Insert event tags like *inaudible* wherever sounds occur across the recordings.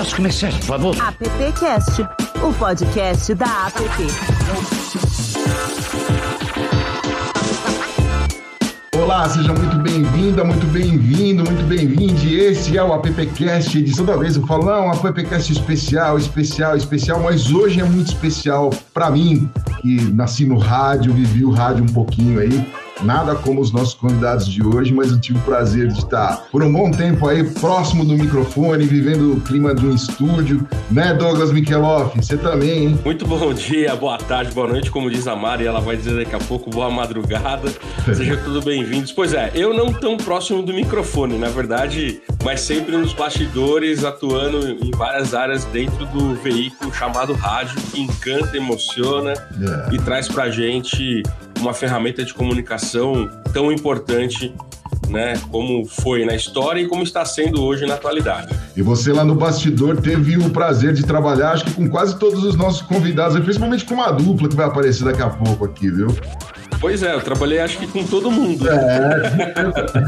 Posso começar, por favor? AppCast, o podcast da App. Olá, seja muito bem-vinda, muito bem-vindo, muito bem-vinde. Esse é o AppCast, edição da vez. Eu falo, não, um AppCast especial, especial, especial, mas hoje é muito especial para mim, que nasci no rádio, vivi o rádio um pouquinho aí. Nada como os nossos convidados de hoje, mas eu tive o prazer de estar por um bom tempo aí próximo do microfone, vivendo o clima de um estúdio, né, Douglas Mikeloff? Você também, hein? Muito bom *laughs* dia, boa tarde, boa noite, como diz a Mari, ela vai dizer daqui a pouco boa madrugada. *laughs* Sejam todos bem-vindos. Pois é, eu não tão próximo do microfone, na verdade, mas sempre nos bastidores, atuando em várias áreas dentro do veículo chamado rádio, que encanta, emociona yeah. e traz pra gente uma ferramenta de comunicação tão importante né, como foi na história e como está sendo hoje na atualidade. E você lá no bastidor teve o prazer de trabalhar, acho que com quase todos os nossos convidados, principalmente com uma dupla que vai aparecer daqui a pouco aqui, viu? Pois é, eu trabalhei acho que com todo mundo. É.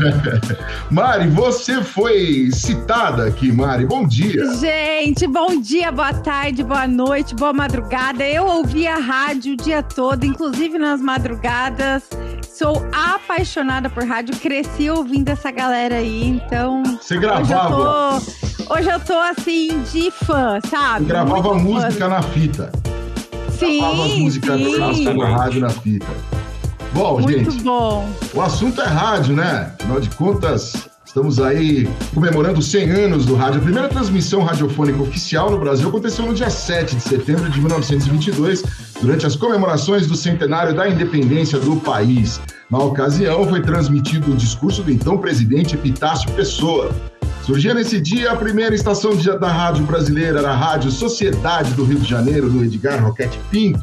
*laughs* Mari, você foi citada aqui, Mari. Bom dia. Gente, bom dia, boa tarde, boa noite, boa madrugada. Eu ouvi a rádio o dia todo, inclusive nas madrugadas. Sou apaixonada por rádio, cresci ouvindo essa galera aí, então. Você gravava? Hoje eu tô, hoje eu tô assim, de fã, sabe? Você gravava Muito música fã. na fita. Sim. Gravava música sim. na rádio na fita. Bom, Muito gente. bom. O assunto é rádio, né? Afinal de contas, Estamos aí comemorando 100 anos do rádio. A primeira transmissão radiofônica oficial no Brasil aconteceu no dia 7 de setembro de 1922, durante as comemorações do centenário da independência do país. Na ocasião, foi transmitido o discurso do então presidente Epitácio Pessoa. Surgia nesse dia a primeira estação da rádio brasileira, a Rádio Sociedade do Rio de Janeiro, do Edgar Roquete Pinto.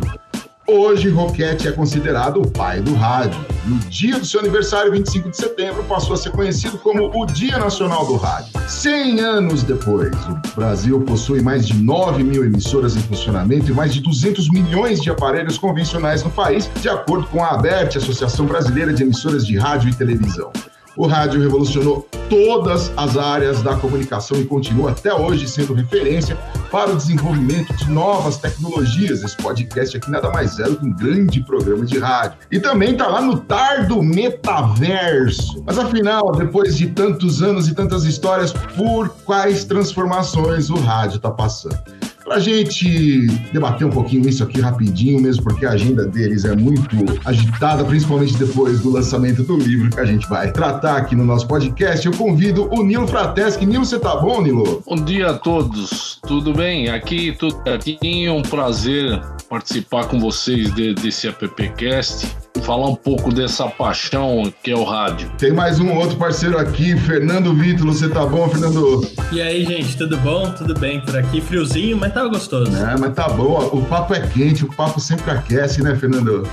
Hoje, Roquette é considerado o pai do rádio. No dia do seu aniversário, 25 de setembro, passou a ser conhecido como o Dia Nacional do Rádio. 100 anos depois, o Brasil possui mais de 9 mil emissoras em funcionamento e mais de 200 milhões de aparelhos convencionais no país, de acordo com a ABERT, Associação Brasileira de Emissoras de Rádio e Televisão. O rádio revolucionou todas as áreas da comunicação e continua até hoje sendo referência para o desenvolvimento de novas tecnologias. Esse podcast aqui nada mais é do que um grande programa de rádio. E também está lá no tardo metaverso. Mas afinal, depois de tantos anos e tantas histórias, por quais transformações o rádio está passando? Para a gente debater um pouquinho isso aqui rapidinho, mesmo porque a agenda deles é muito agitada, principalmente depois do lançamento do livro que a gente vai tratar aqui no nosso podcast, eu convido o Nilo Frateschi. Nilo, você tá bom, Nilo? Bom dia a todos, tudo bem? Aqui tudo certinho, um prazer participar com vocês de, desse AppCast falar um pouco dessa paixão que é o rádio. Tem mais um outro parceiro aqui, Fernando Vítulo. Você tá bom, Fernando? E aí, gente, tudo bom? Tudo bem por aqui? Friozinho, mas tá gostoso. É, mas tá bom. O papo é quente, o papo sempre aquece, né, Fernando?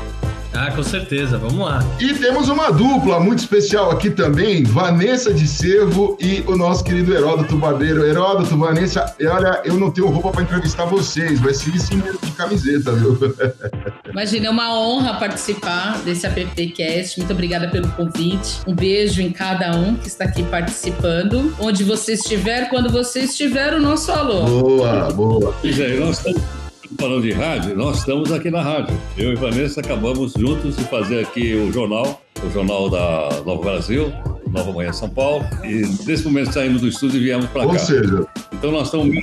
Ah, com certeza, vamos lá. E temos uma dupla muito especial aqui também, Vanessa de Cervo e o nosso querido Heródoto Barbeiro. Heródoto, Vanessa, olha, eu não tenho roupa para entrevistar vocês, vai ser sim de camiseta, viu? *laughs* Imagina, é uma honra participar desse AppCast. Muito obrigada pelo convite. Um beijo em cada um que está aqui participando. Onde você estiver, quando você estiver, o nosso alô. Boa, boa. Pois é, nós estamos falando de rádio, nós estamos aqui na rádio. Eu e Vanessa acabamos juntos de fazer aqui o jornal, o jornal da Nova Brasil, Nova Manhã São Paulo, e nesse momento saímos do estúdio e viemos para cá. Ou seja, então nós estamos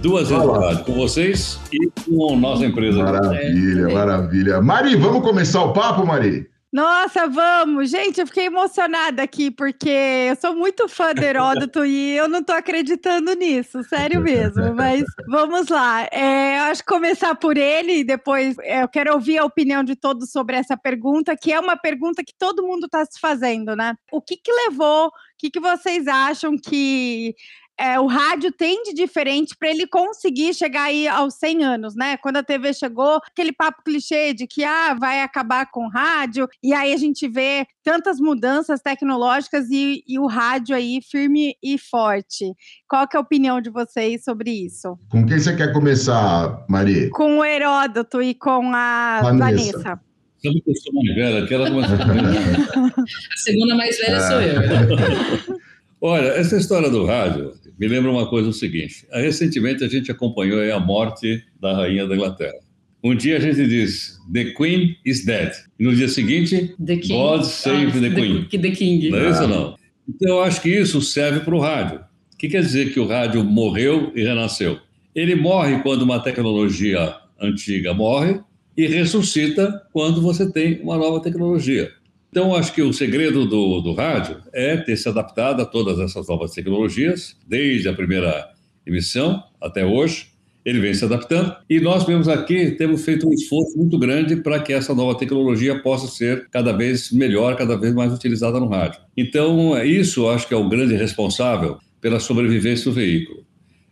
duas vezes na rádio, com vocês e com a nossa empresa. Maravilha, maravilha. Mari, vamos começar o papo, Mari? Nossa, vamos! Gente, eu fiquei emocionada aqui, porque eu sou muito fã do Heródoto e eu não tô acreditando nisso, sério mesmo. Mas vamos lá. É, eu acho que começar por ele e depois é, eu quero ouvir a opinião de todos sobre essa pergunta, que é uma pergunta que todo mundo está se fazendo, né? O que, que levou? O que, que vocês acham que é, o rádio tem de diferente para ele conseguir chegar aí aos 100 anos, né? Quando a TV chegou, aquele papo clichê de que ah, vai acabar com o rádio, e aí a gente vê tantas mudanças tecnológicas e, e o rádio aí firme e forte. Qual que é a opinião de vocês sobre isso? Com quem você quer começar, Maria? Com o Heródoto e com a Vanessa. Vanessa. Sabe que eu sou mais velha, que ela *laughs* A segunda mais velha é. sou eu. *laughs* Olha, essa história do rádio, me lembra uma coisa o seguinte: recentemente a gente acompanhou a morte da rainha da Inglaterra. Um dia a gente diz The Queen is dead. E no dia seguinte, The King. God save Ah, the Queen. The, the King. Não é isso ou não? Então eu acho que isso serve para o rádio. O que quer dizer que o rádio morreu e renasceu? Ele morre quando uma tecnologia antiga morre e ressuscita quando você tem uma nova tecnologia. Então, acho que o segredo do, do rádio é ter se adaptado a todas essas novas tecnologias, desde a primeira emissão até hoje. Ele vem se adaptando e nós mesmos aqui temos feito um esforço muito grande para que essa nova tecnologia possa ser cada vez melhor, cada vez mais utilizada no rádio. Então, isso eu acho que é o grande responsável pela sobrevivência do veículo.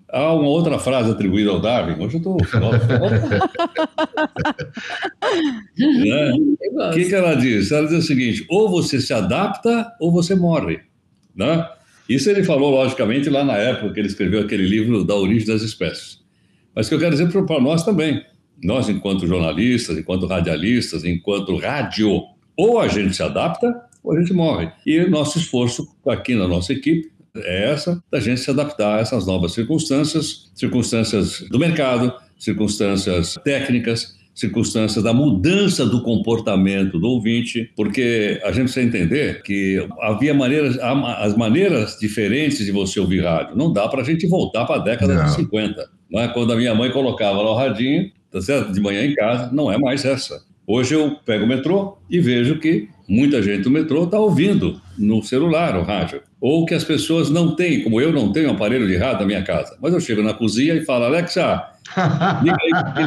Há uma outra frase atribuída ao Darwin, hoje eu estou. *laughs* né? O que, que ela diz? Ela diz o seguinte: ou você se adapta ou você morre. Né? Isso ele falou, logicamente, lá na época que ele escreveu aquele livro da origem das espécies. Mas o que eu quero dizer para nós também, nós, enquanto jornalistas, enquanto radialistas, enquanto rádio, ou a gente se adapta ou a gente morre. E nosso esforço aqui na nossa equipe é essa, da gente se adaptar a essas novas circunstâncias, circunstâncias do mercado, circunstâncias técnicas, circunstâncias da mudança do comportamento do ouvinte, porque a gente precisa entender que havia maneiras, as maneiras diferentes de você ouvir rádio. Não dá para a gente voltar para a década Não. de 50, não é? quando a minha mãe colocava lá o radinho, tá certo? de manhã em casa, não é mais essa. Hoje eu pego o metrô e vejo que muita gente do metrô está ouvindo no celular o rádio. Ou que as pessoas não têm, como eu não tenho um aparelho de rádio na minha casa. Mas eu chego na cozinha e falo, Alexa, *laughs* liga aí,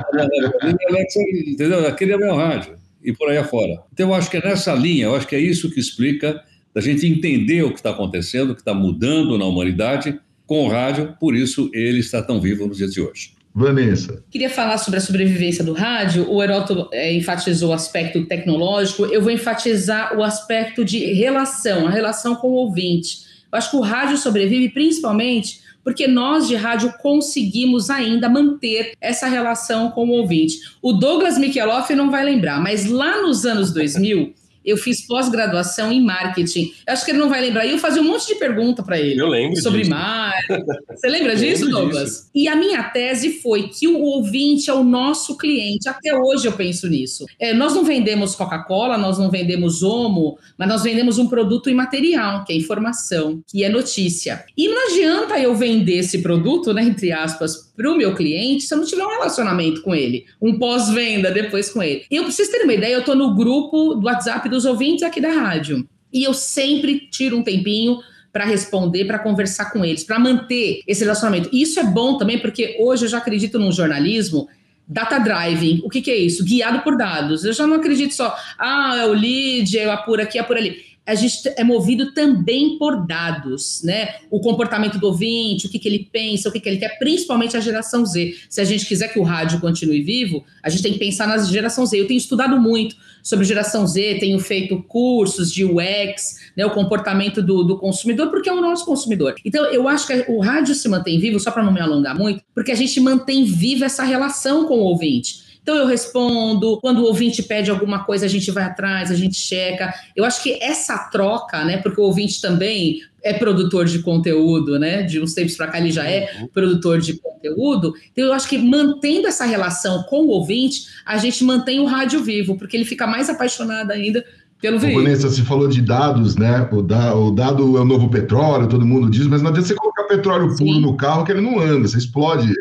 liga, Alexa, entendeu? Aquele é meu rádio. E por aí afora. Então eu acho que é nessa linha, eu acho que é isso que explica da gente entender o que está acontecendo, o que está mudando na humanidade com o rádio, por isso ele está tão vivo nos dias de hoje. Vanessa. Queria falar sobre a sobrevivência do rádio. O Heroto é, enfatizou o aspecto tecnológico. Eu vou enfatizar o aspecto de relação, a relação com o ouvinte. Eu acho que o rádio sobrevive principalmente porque nós de rádio conseguimos ainda manter essa relação com o ouvinte. O Douglas Mikeloff não vai lembrar, mas lá nos anos 2000 eu fiz pós-graduação em marketing. Eu acho que ele não vai lembrar. E eu fazia um monte de pergunta para ele Eu lembro sobre disso. marketing. Você lembra *laughs* disso, Douglas? disso. E a minha tese foi que o ouvinte é o nosso cliente. Até hoje eu penso nisso. É, nós não vendemos Coca-Cola, nós não vendemos Omo, mas nós vendemos um produto imaterial, que é informação, que é notícia. E não adianta eu vender esse produto, né, entre aspas, para o meu cliente se eu não tiver um relacionamento com ele, um pós-venda depois com ele. E eu preciso ter uma ideia, eu estou no grupo do WhatsApp dos ouvintes aqui da rádio. E eu sempre tiro um tempinho para responder, para conversar com eles, para manter esse relacionamento. E isso é bom também, porque hoje eu já acredito num jornalismo data driving. O que, que é isso? Guiado por dados. Eu já não acredito só, ah, é o lead, é apura aqui, apura ali. A gente é movido também por dados, né? O comportamento do ouvinte, o que, que ele pensa, o que, que ele quer, principalmente a geração Z. Se a gente quiser que o rádio continue vivo, a gente tem que pensar na geração Z. Eu tenho estudado muito sobre geração Z, tenho feito cursos de UX, né, o comportamento do, do consumidor, porque é o nosso consumidor. Então, eu acho que o rádio se mantém vivo, só para não me alongar muito, porque a gente mantém viva essa relação com o ouvinte. Então eu respondo, quando o ouvinte pede alguma coisa, a gente vai atrás, a gente checa. Eu acho que essa troca, né? Porque o ouvinte também é produtor de conteúdo, né? De uns tempos para cá ele já é produtor de conteúdo. Então eu acho que mantendo essa relação com o ouvinte, a gente mantém o rádio vivo, porque ele fica mais apaixonado ainda pelo veículo. Vanessa, você falou de dados, né? O, da- o dado é o novo petróleo, todo mundo diz, mas não adianta você colocar petróleo puro Sim. no carro que ele não anda, você explode.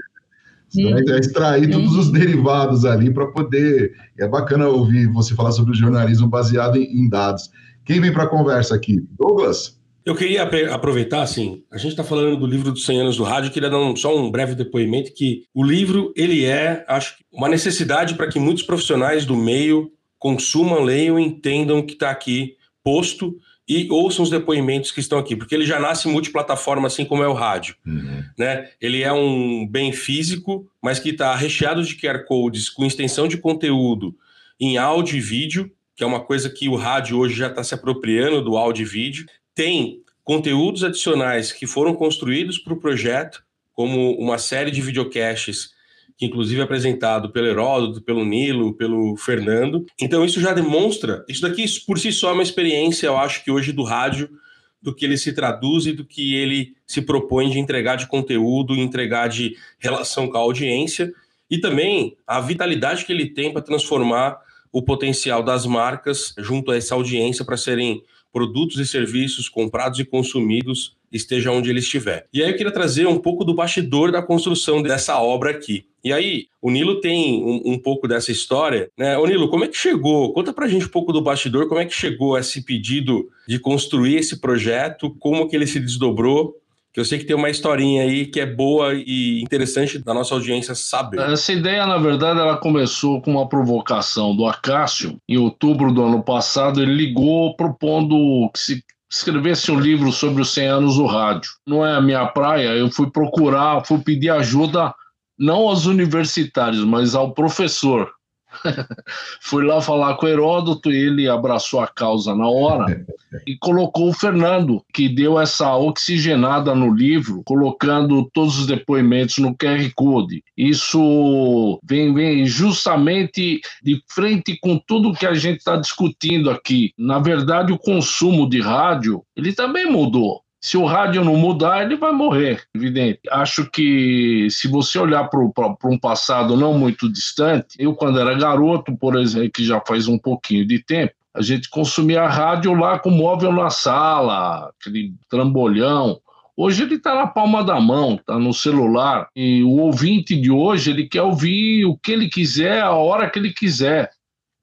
Ele. Você Hum. vai extrair todos os derivados ali para poder. É bacana ouvir você falar sobre o jornalismo baseado em, em dados. Quem vem para a conversa aqui? Douglas? Eu queria aproveitar, assim, a gente está falando do livro dos 100 anos do rádio, queria dar um- só um breve depoimento que o livro, ele é, acho, que uma necessidade para que muitos profissionais do meio consumam, leiam e entendam o que está aqui posto e ouçam os depoimentos que estão aqui, porque ele já nasce multiplataforma, assim como é o rádio né? Ele é um bem físico, mas que está recheado de QR codes com extensão de conteúdo em áudio e vídeo, que é uma coisa que o rádio hoje já está se apropriando do áudio e vídeo. Tem conteúdos adicionais que foram construídos para o projeto, como uma série de videocasts que inclusive é apresentado pelo Heródoto, pelo Nilo, pelo Fernando. Então isso já demonstra, isso daqui por si só é uma experiência, eu acho que hoje do rádio do que ele se traduz e do que ele se propõe de entregar de conteúdo, entregar de relação com a audiência e também a vitalidade que ele tem para transformar o potencial das marcas junto a essa audiência para serem produtos e serviços comprados e consumidos, esteja onde ele estiver. E aí eu queria trazer um pouco do bastidor da construção dessa obra aqui. E aí, o Nilo tem um, um, pouco dessa história, né? Ô Nilo, como é que chegou? Conta pra gente um pouco do bastidor, como é que chegou esse pedido de construir esse projeto, como que ele se desdobrou que eu sei que tem uma historinha aí que é boa e interessante da nossa audiência saber. Essa ideia, na verdade, ela começou com uma provocação do Acácio. Em outubro do ano passado, ele ligou propondo que se escrevesse um livro sobre os 100 anos do rádio. Não é a minha praia, eu fui procurar, fui pedir ajuda não aos universitários, mas ao professor *laughs* Fui lá falar com Heródoto, ele abraçou a causa na hora e colocou o Fernando, que deu essa oxigenada no livro, colocando todos os depoimentos no QR Code. Isso vem, vem justamente de frente com tudo que a gente está discutindo aqui. Na verdade, o consumo de rádio ele também mudou. Se o rádio não mudar, ele vai morrer, evidente. Acho que se você olhar para um passado não muito distante, eu, quando era garoto, por exemplo, que já faz um pouquinho de tempo, a gente consumia rádio lá com móvel na sala, aquele trambolhão. Hoje ele está na palma da mão, está no celular. E o ouvinte de hoje, ele quer ouvir o que ele quiser, a hora que ele quiser.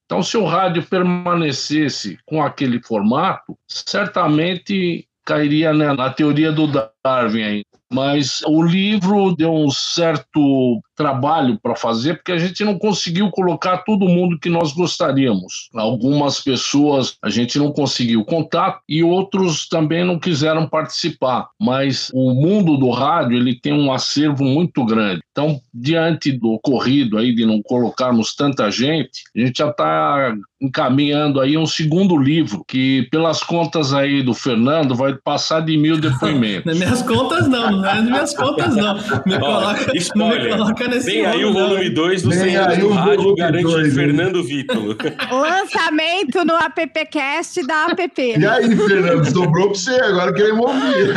Então, se o rádio permanecesse com aquele formato, certamente cairia né, na teoria do Darwin aí. Mas o livro deu um certo trabalho para fazer, porque a gente não conseguiu colocar todo mundo que nós gostaríamos. Algumas pessoas a gente não conseguiu contato e outros também não quiseram participar. Mas o mundo do rádio ele tem um acervo muito grande. Então, diante do ocorrido aí de não colocarmos tanta gente, a gente já está encaminhando aí um segundo livro que, pelas contas aí do Fernando, vai passar de mil *laughs* depoimentos. Nas minhas contas não, não é nas minhas contas não. Me coloca, não me coloca nesse Vem aí o volume 2 do Senhor do Rádio garante dois, Fernando Vitor. *laughs* Lançamento no AppCast da App. E aí, Fernando, sobrou para você, agora queremos ouvir.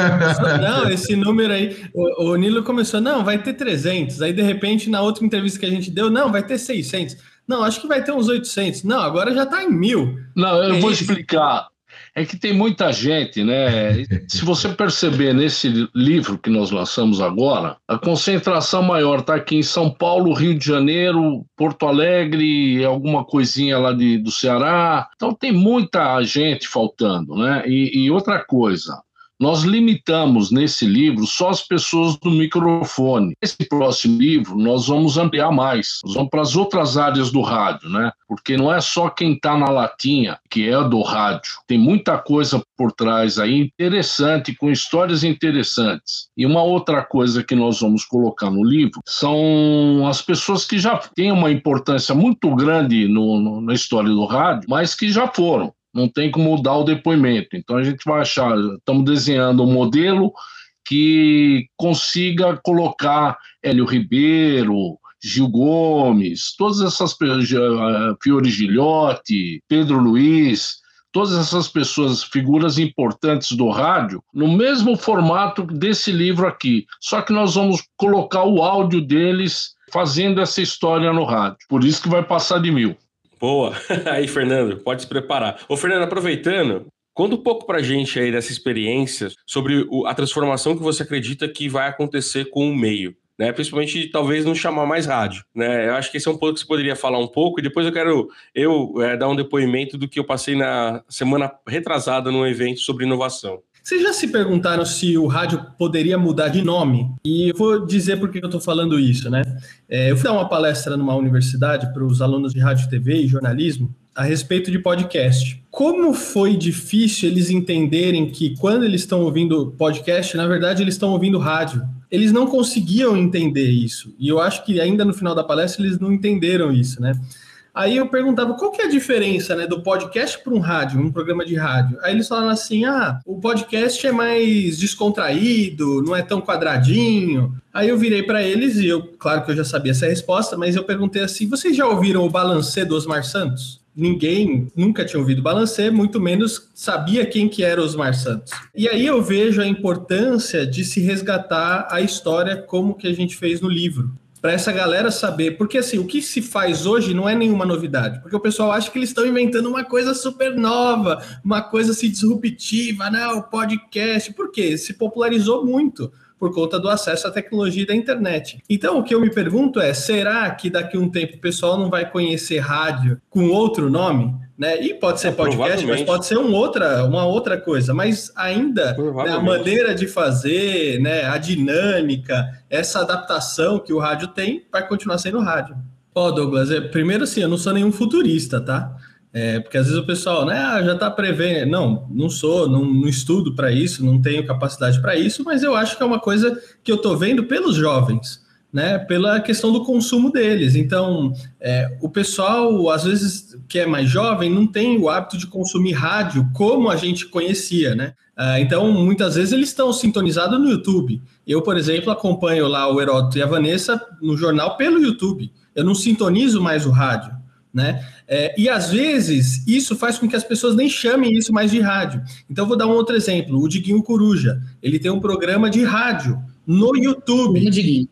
Não, esse número aí, o, o Nilo começou, não, vai ter 300. Aí, de repente, na outra entrevista que a gente deu, não, vai ter 600. Não, acho que vai ter uns 800. Não, agora já está em mil. Não, eu é vou isso. explicar é que tem muita gente, né? Se você perceber nesse livro que nós lançamos agora, a concentração maior está aqui em São Paulo, Rio de Janeiro, Porto Alegre, alguma coisinha lá de, do Ceará. Então tem muita gente faltando, né? e, e outra coisa, nós limitamos nesse livro só as pessoas do microfone. Nesse próximo livro, nós vamos ampliar mais. Nós vamos para as outras áreas do rádio, né? Porque não é só quem está na latinha que é do rádio. Tem muita coisa por trás aí interessante, com histórias interessantes. E uma outra coisa que nós vamos colocar no livro são as pessoas que já têm uma importância muito grande no, no, na história do rádio, mas que já foram não tem como mudar o depoimento. Então a gente vai achar, estamos desenhando um modelo que consiga colocar Hélio Ribeiro, Gil Gomes, todas essas eh, Fiore Gilhote, Pedro Luiz, todas essas pessoas, figuras importantes do rádio, no mesmo formato desse livro aqui. Só que nós vamos colocar o áudio deles fazendo essa história no rádio. Por isso que vai passar de mil. Boa. *laughs* Aí, Fernando, pode se preparar. Ô, Fernando, aproveitando, conta um pouco pra gente aí dessa experiência sobre a transformação que você acredita que vai acontecer com o meio. Né, principalmente talvez não chamar mais rádio, né? Eu acho que esse é um ponto que você poderia falar um pouco e depois eu quero eu é, dar um depoimento do que eu passei na semana retrasada num evento sobre inovação. Vocês já se perguntaram se o rádio poderia mudar de nome? E eu vou dizer por que eu estou falando isso, né? É, eu fui dar uma palestra numa universidade para os alunos de rádio, TV e jornalismo a respeito de podcast. Como foi difícil eles entenderem que quando eles estão ouvindo podcast, na verdade eles estão ouvindo rádio. Eles não conseguiam entender isso. E eu acho que ainda no final da palestra eles não entenderam isso, né? Aí eu perguntava qual que é a diferença né, do podcast para um rádio, um programa de rádio. Aí eles falaram assim: ah, o podcast é mais descontraído, não é tão quadradinho. Aí eu virei para eles e eu, claro que eu já sabia essa resposta, mas eu perguntei assim: vocês já ouviram o balancê do Osmar Santos? ninguém nunca tinha ouvido Balancê, muito menos sabia quem que era Osmar Santos. E aí eu vejo a importância de se resgatar a história como que a gente fez no livro para essa galera saber, porque assim, o que se faz hoje não é nenhuma novidade, porque o pessoal acha que eles estão inventando uma coisa super nova, uma coisa assim disruptiva, né? O podcast, por quê? Se popularizou muito por conta do acesso à tecnologia da internet. Então, o que eu me pergunto é: será que daqui a um tempo o pessoal não vai conhecer rádio com outro nome? Né? E pode ser podcast, mas pode ser um outra, uma outra coisa. Mas ainda né, a maneira de fazer, né, a dinâmica, essa adaptação que o rádio tem, vai continuar sendo rádio. Ó, oh, Douglas, é, primeiro assim, eu não sou nenhum futurista, tá? É, porque às vezes o pessoal, né, ah, já está prevendo. Não, não sou, não, não estudo para isso, não tenho capacidade para isso, mas eu acho que é uma coisa que eu estou vendo pelos jovens, né, pela questão do consumo deles. Então, é, o pessoal, às vezes, que é mais jovem, não tem o hábito de consumir rádio como a gente conhecia, né? Ah, então, muitas vezes eles estão sintonizados no YouTube. Eu, por exemplo, acompanho lá o Heródoto e a Vanessa no jornal pelo YouTube. Eu não sintonizo mais o rádio né? É, e às vezes isso faz com que as pessoas nem chamem isso mais de rádio. Então vou dar um outro exemplo: o Diguinho Coruja. Ele tem um programa de rádio no YouTube. Diguinho.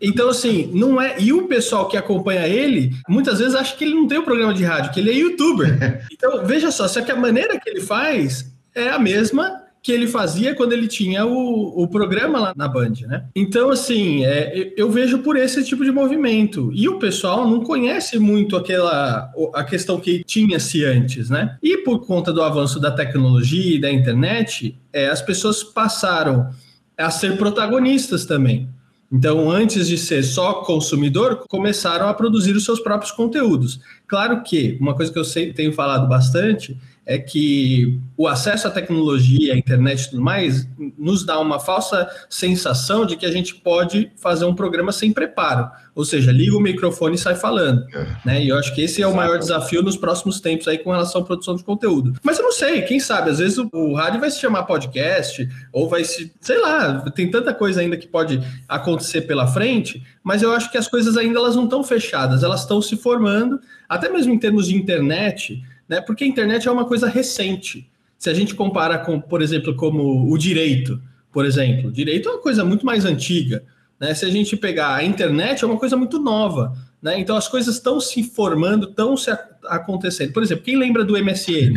Então, assim, não é. E o pessoal que acompanha ele, muitas vezes acha que ele não tem um programa de rádio, que ele é youtuber. *laughs* Então, veja só, só que a maneira que ele faz é a mesma que ele fazia quando ele tinha o, o programa lá na Band, né? Então, assim, é, eu vejo por esse tipo de movimento. E o pessoal não conhece muito aquela a questão que tinha-se antes, né? E por conta do avanço da tecnologia e da internet, é, as pessoas passaram a ser protagonistas também. Então, antes de ser só consumidor, começaram a produzir os seus próprios conteúdos. Claro que uma coisa que eu sei, tenho falado bastante é que o acesso à tecnologia, à internet e tudo mais, nos dá uma falsa sensação de que a gente pode fazer um programa sem preparo. Ou seja, liga o microfone e sai falando. É. Né? E eu acho que esse é o maior desafio nos próximos tempos aí com relação à produção de conteúdo. Mas eu não sei, quem sabe, às vezes o, o rádio vai se chamar podcast, ou vai se, sei lá, tem tanta coisa ainda que pode acontecer pela frente, mas eu acho que as coisas ainda elas não estão fechadas, elas estão se formando, até mesmo em termos de internet, né? Porque a internet é uma coisa recente. Se a gente compara com, por exemplo, como o direito, por exemplo, o direito é uma coisa muito mais antiga. Né? Se a gente pegar a internet, é uma coisa muito nova. Né? Então as coisas estão se formando, estão se acontecendo. Por exemplo, quem lembra do MSN?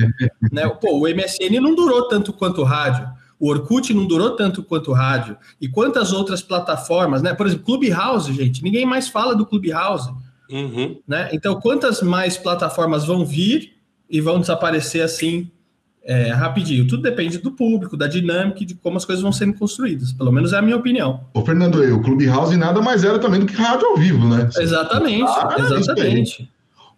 né? *laughs* Pô, o MSN não durou tanto quanto o rádio. O Orkut não durou tanto quanto o rádio. E quantas outras plataformas, né? Por exemplo, Clubhouse, gente. Ninguém mais fala do Clubhouse. Uhum. Né? Então, quantas mais plataformas vão vir e vão desaparecer assim é, rapidinho. Tudo depende do público, da dinâmica e de como as coisas vão sendo construídas. Pelo menos é a minha opinião. Ô, Fernando, o Clubhouse nada mais era também do que rádio ao vivo, né? Exatamente, ah, exatamente.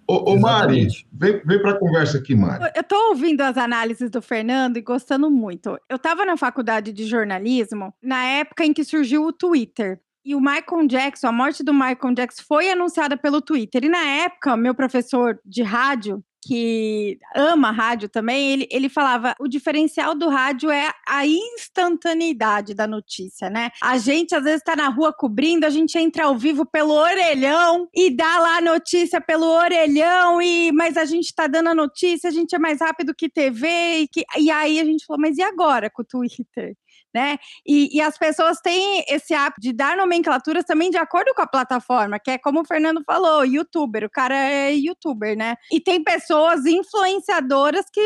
Ô, ô Mari, vem, vem para a conversa aqui, Mari. Eu estou ouvindo as análises do Fernando e gostando muito. Eu estava na faculdade de jornalismo na época em que surgiu o Twitter. E o Michael Jackson, a morte do Michael Jackson foi anunciada pelo Twitter. E na época, meu professor de rádio, que ama rádio também, ele, ele falava: o diferencial do rádio é a instantaneidade da notícia, né? A gente às vezes está na rua cobrindo, a gente entra ao vivo pelo orelhão e dá lá a notícia pelo orelhão, e mas a gente está dando a notícia, a gente é mais rápido que TV, e, que, e aí a gente falou: mas e agora com o Twitter? Né? E, e, as pessoas têm esse hábito de dar nomenclaturas também de acordo com a plataforma, que é como o Fernando falou, youtuber, o cara é youtuber, né? E tem pessoas influenciadoras que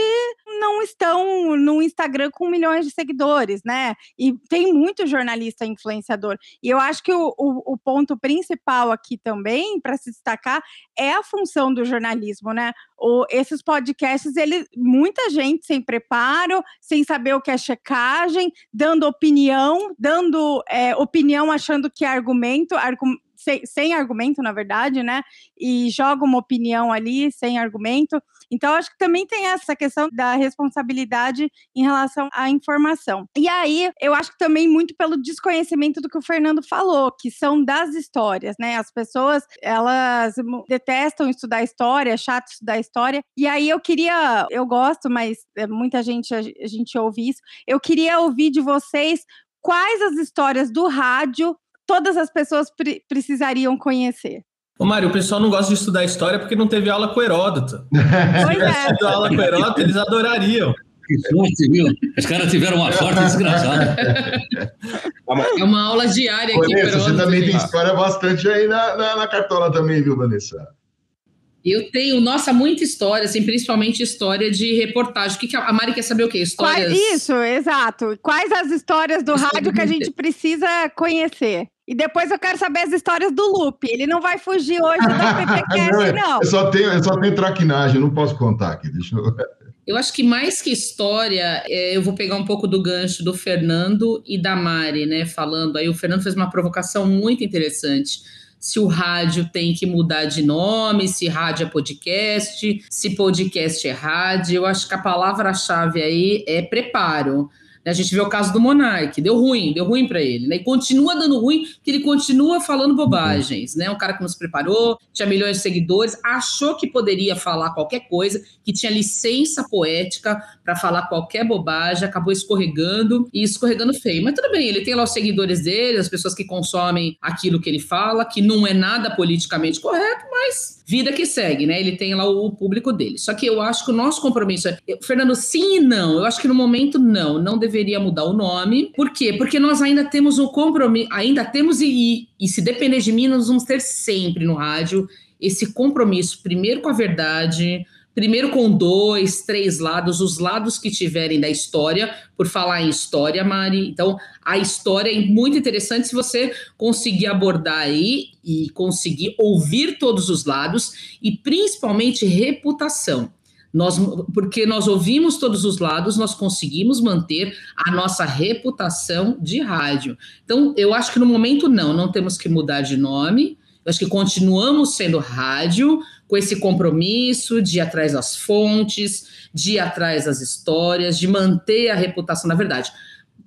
não estão no Instagram com milhões de seguidores, né? E tem muito jornalista influenciador. E eu acho que o, o, o ponto principal aqui também, para se destacar, é a função do jornalismo, né? O, esses podcasts, ele, muita gente sem preparo, sem saber o que é checagem, dando opinião, dando é, opinião achando que é argumento, argumento sem, sem, argumento, na verdade, né? E joga uma opinião ali sem argumento. Então, acho que também tem essa questão da responsabilidade em relação à informação. E aí, eu acho que também muito pelo desconhecimento do que o Fernando falou, que são das histórias, né? As pessoas, elas detestam estudar história, é chato estudar história. E aí, eu queria, eu gosto, mas é, muita gente, a gente ouve isso. Eu queria ouvir de vocês quais as histórias do rádio todas as pessoas pre precisariam conhecer? Ô, Mário, o pessoal não gosta de estudar história porque não teve aula com Heródoto. *laughs* Se Pois tivesse é. tido aula com Heródoto, eles adorariam. Que sorte, viu? Os caras tiveram uma sorte desgraçada. É uma aula diária aqui. Vanessa, você Heródoto, também tem história bastante aí na, na, na cartola também, viu, Vanessa? Eu tenho, nossa, muita história, assim, principalmente história de reportagem. O que, que a Mari quer saber o quê? Quais- Histórias. isso, exato. Quais as histórias do rádio que a gente precisa conhecer? E depois eu quero saber as histórias do Lupe. Ele não vai fugir hoje da *laughs* PPCast, não. Eu só tenho, eu só tenho traquinagem, não posso contar aqui. Deixa eu... Eu acho que mais que história, é, eu vou pegar um pouco do gancho do Fernando e da Mari, né? Falando aí, o Fernando fez uma provocação muito interessante. Se o rádio tem que mudar de nome, se rádio é podcast, se podcast é rádio. Eu acho que a palavra-chave aí é preparo. A gente vê o caso do Monark, deu ruim, deu ruim para ele, né? E continua dando ruim, porque ele continua falando bobagens, né? Um cara que não se preparou, tinha milhões de seguidores, achou que poderia falar qualquer coisa, que tinha licença poética para falar qualquer bobagem, acabou escorregando e escorregando feio. Mas tudo bem, ele tem lá os seguidores dele, as pessoas que consomem aquilo que ele fala, que não é nada politicamente correto, mas vida que segue, né? Ele tem lá o público dele. Só que eu acho que o nosso compromisso é, Fernando, sim e não. Eu acho que no momento não, não deveria mudar o nome. Por quê? Porque nós ainda temos um compromisso, ainda temos e, e se depender de mim, nós vamos ter sempre no rádio esse compromisso, primeiro com a verdade, primeiro com dois, três lados, os lados que tiverem da história, por falar em história, Mari. Então, a história é muito interessante se você conseguir abordar aí e conseguir ouvir todos os lados e principalmente reputação. Nós, porque nós ouvimos todos os lados, nós conseguimos manter a nossa reputação de rádio. Então, eu acho que no momento não, não temos que mudar de nome. Eu acho que continuamos sendo rádio, com esse compromisso de ir atrás das fontes, de ir atrás das histórias, de manter a reputação na verdade.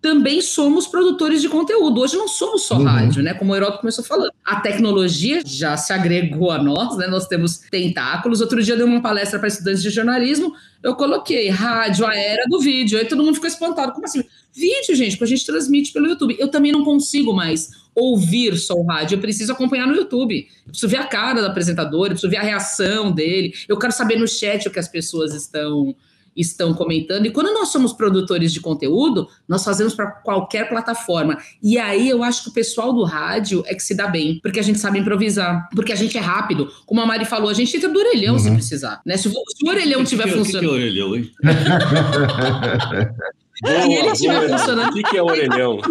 Também somos produtores de conteúdo. Hoje não somos só Uhum. rádio, né? Como o Heródoto começou falando. A tecnologia já se agregou a nós, né? Nós temos tentáculos. Outro dia eu dei uma palestra para estudantes de jornalismo. Eu coloquei rádio, a era do vídeo. Aí todo mundo ficou espantado. Como assim? Vídeo, gente, que a gente transmite pelo YouTube. Eu também não consigo mais ouvir só o rádio, eu preciso acompanhar no YouTube. Eu preciso ver a cara do apresentador, eu preciso ver a reação dele. Eu quero saber no chat o que as pessoas estão estão comentando. E quando nós somos produtores de conteúdo, nós fazemos para qualquer plataforma. E aí eu acho que o pessoal do rádio é que se dá bem, porque a gente sabe improvisar, porque a gente é rápido. Como a Mari falou, a gente entra do orelhão se Uhum. precisar. Né? Se, o, se o orelhão estiver que é- o que que é funcionando. orelhão, hein? *laughs* E ele estiver boa. funcionando. O que, que é orelhão? *laughs*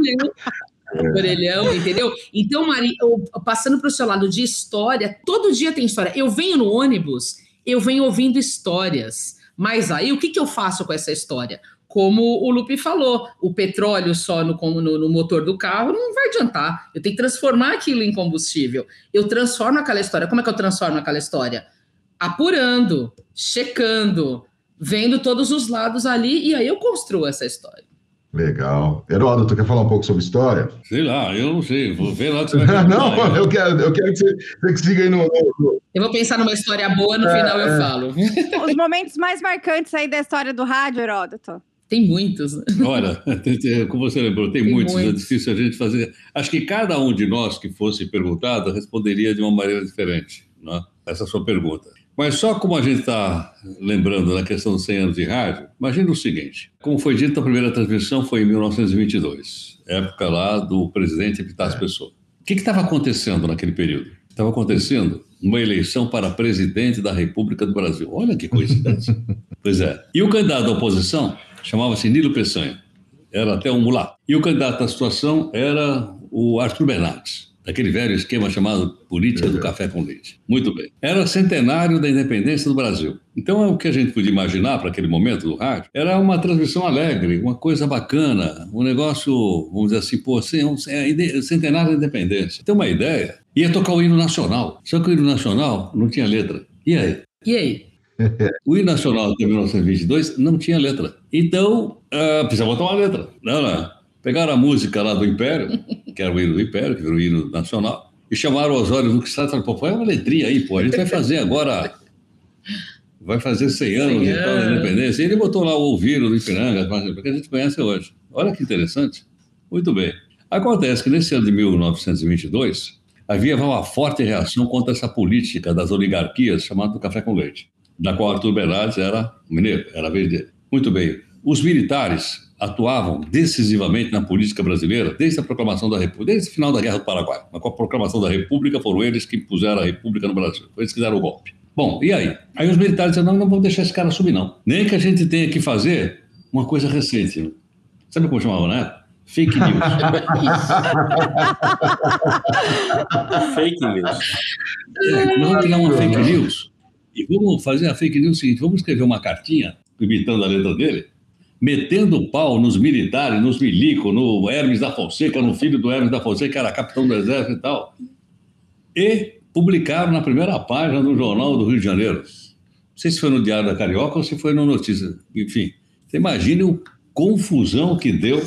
Orelhão, entendeu? Então, Mari, eu- passando para o seu lado de história, todo dia tem história. Eu venho no ônibus, eu venho ouvindo histórias. Mas aí, o que, que eu faço com essa história? Como o Lupe falou, o petróleo só no, no, no motor do carro não vai adiantar. Eu tenho que transformar aquilo em combustível. Eu transformo aquela história. Como é que eu transformo aquela história? Apurando, checando, vendo todos os lados ali, e aí eu construo essa história. Legal. Heródoto, quer falar um pouco sobre história? Sei lá, eu não sei. Vou ver lá o que você vai *laughs* Não, perguntar, eu quero, eu quero que você, que siga aí no, no- Eu vou pensar numa história boa, no final eu falo. *laughs* Os momentos mais marcantes aí da história do rádio, Heródoto. Tem muitos. *laughs* Olha, como você lembrou, tem, Tem muitos, é muitos. difícil a gente fazer. Acho que cada um de nós que fosse perguntado responderia de uma maneira diferente, né? essa sua pergunta. Mas só como a gente está lembrando na questão dos 100 anos de rádio, imagina o seguinte: como foi dito, a primeira transmissão foi em 1922, época lá do presidente Epitácio Pessoa. O que estava acontecendo naquele período? Estava acontecendo uma eleição para presidente da República do Brasil. Olha que coincidência. *laughs* pois é. E o candidato da oposição chamava-se Nilo Peçanha. Era até um mulato. E o candidato à situação era o Arthur Bernardes, daquele velho esquema chamado política do café com leite. Muito bem. Era centenário da independência do Brasil. Então, o que a gente podia imaginar para aquele momento do rádio era uma transmissão alegre, uma coisa bacana, um negócio, vamos dizer assim, pô, assim, um- é, centenário da independência. Tem uma ideia? Ia tocar o hino nacional. Só que o hino nacional não tinha letra. E aí? E aí? *laughs* O hino nacional de 1922 não tinha letra. Então, ah, precisava botar uma letra. Não, não. Pegaram a música lá do Império, que era o hino do Império, que era o hino nacional, e chamaram os olhos do que está e falaram, pô, põe uma letrinha aí, pô, a gente vai fazer agora. Vai fazer 100 anos 100 e tal da anos. independência. E ele botou lá o Ouviro do Ipiranga, porque a gente conhece hoje. Olha que interessante. Muito bem. Acontece que nesse ano de 1922, havia uma forte reação contra essa política das oligarquias chamada café com leite, da qual Arthur Bernardes era mineiro, era dele. Muito bem. Os militares atuavam decisivamente na política brasileira desde a proclamação da República, desde o final da Guerra do Paraguai. Com a proclamação da República, foram eles que impuseram a República no Brasil. Foi eles que deram o golpe. Bom, e aí? Aí os militares disseram, não, não vamos deixar esse cara subir, não. Nem que a gente tenha que fazer uma coisa recente. Sabe como chamava, né? Fake news. *laughs* Fake news. É, nós vamos criar uma fake news e vamos fazer a fake news seguinte: vamos escrever uma cartinha, imitando a letra dele, metendo pau nos militares, nos milicos, no Hermes da Fonseca, no filho do Hermes da Fonseca, que era capitão do exército e tal. E publicaram na primeira página do Jornal do Rio de Janeiro. Não sei se foi no Diário da Carioca ou se foi no Notícias. Enfim, você imagine a confusão que deu.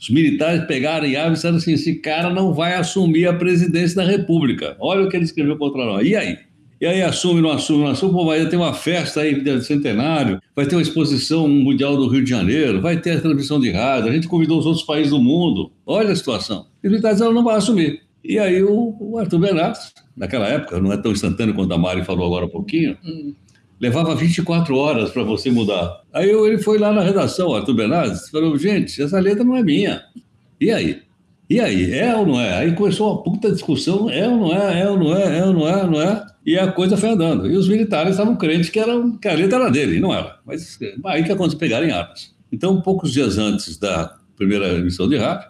Os militares pegaram e e disseram assim: esse cara não vai assumir a presidência da República. Olha o que ele escreveu contra nós. E aí? E aí assume, não assume, não assume, pô, vai ter uma festa aí de centenário, vai ter uma exposição mundial do Rio de Janeiro, vai ter a transmissão de rádio, a gente convidou os outros países do mundo. Olha a situação. E os militares não vai assumir. E aí o, o Arthur Bernardes, naquela época, não é tão instantâneo quanto a Mari falou agora há pouquinho, hum. levava 24 horas para você mudar. Aí ele foi lá na redação, Arthur Bernardes, falou, gente, essa letra não é minha. E aí? E aí, é ou não é? Aí começou uma puta discussão, é ou não é, é ou não é, é ou não é, não é? E a coisa foi andando. E os militares estavam crentes que, era, que a letra era dele, não era. Mas aí que aconteceu, pegarem armas. Então, poucos dias antes da primeira emissão de rádio,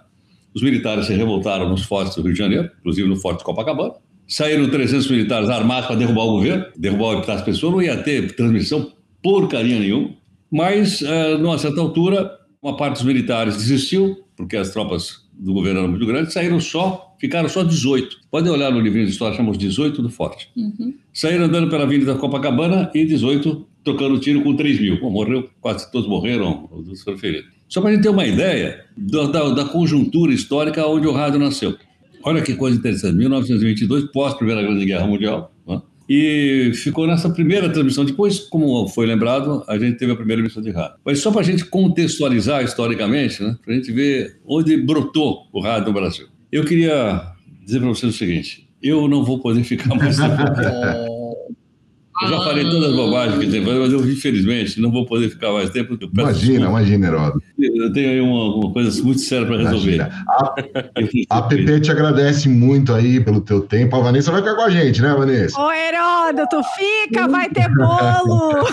os militares se revoltaram nos fortes do Rio de Janeiro, inclusive no Forte Copacabana. Saíram 300 militares armados para derrubar o governo, derrubar as pessoas, não ia ter transmissão porcaria nenhuma. Mas, uh, numa certa altura, uma parte dos militares desistiu, porque as tropas do governo eram muito grandes, saíram só, ficaram só 18. Podem olhar no livrinho de história, chamamos 18 do Forte. Uhum. Saíram andando pela Avenida Copacabana e 18 tocando tiro com 3 mil. Bom, morreu, quase todos morreram, os foram feridos. Só para a gente ter uma ideia da, da, da, conjuntura histórica onde o rádio nasceu. Olha que coisa interessante, 1922, pós Primeira Grande Guerra Mundial, né? E ficou nessa primeira transmissão. Depois, como foi lembrado, a gente teve a primeira emissão de rádio. Mas só para a gente contextualizar historicamente, né? para a gente ver onde brotou o rádio no Brasil. Eu queria dizer para vocês o seguinte: eu não vou poder ficar mais *laughs* tempo. Eu já falei todas as bobagens que tem, mas eu, infelizmente, não vou poder ficar mais tempo. Imagina, imagina, Heródoto. Eu tenho aí uma, uma coisa muito séria para resolver. A, *laughs* a PP te agradece muito aí pelo teu tempo. A Vanessa vai ficar com a gente, né, Vanessa? Ô, Heródoto, fica, vai ter bolo! *laughs*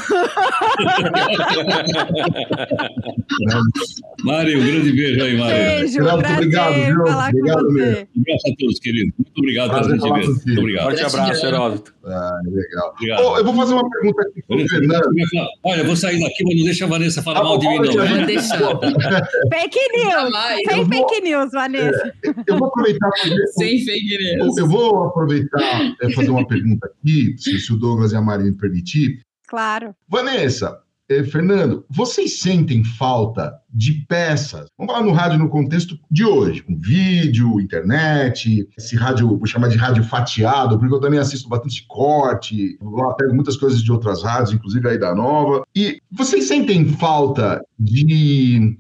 Mário, um grande beijo aí, Mário. Beijo, muito obrigado, viu? Obrigado mesmo. Um abraço a todos, querido. Muito obrigado pela gentileza. Muito obrigado. Forte abraço, Heródoto. Ah, legal. Obrigado. Oh, eu vou fazer uma pergunta aqui pro Fernando. Olha, eu vou sair daqui, mas não deixa a Vanessa falar ah, mal de mim, não. Não deixa. *laughs* fake news. Sem fake news, Vanessa. É, eu vou aproveitar. Sem fake news. Eu vou aproveitar e fazer uma pergunta aqui, se o Douglas e a Maria me permitir. Claro. Vanessa, eh, Fernando, vocês sentem falta de peças? Vamos falar no rádio no contexto de hoje, com vídeo, internet, esse rádio, vou chamar de rádio fatiado, porque eu também assisto bastante corte, lá pego muitas coisas de outras rádios, inclusive aí da Nova. E vocês sentem falta de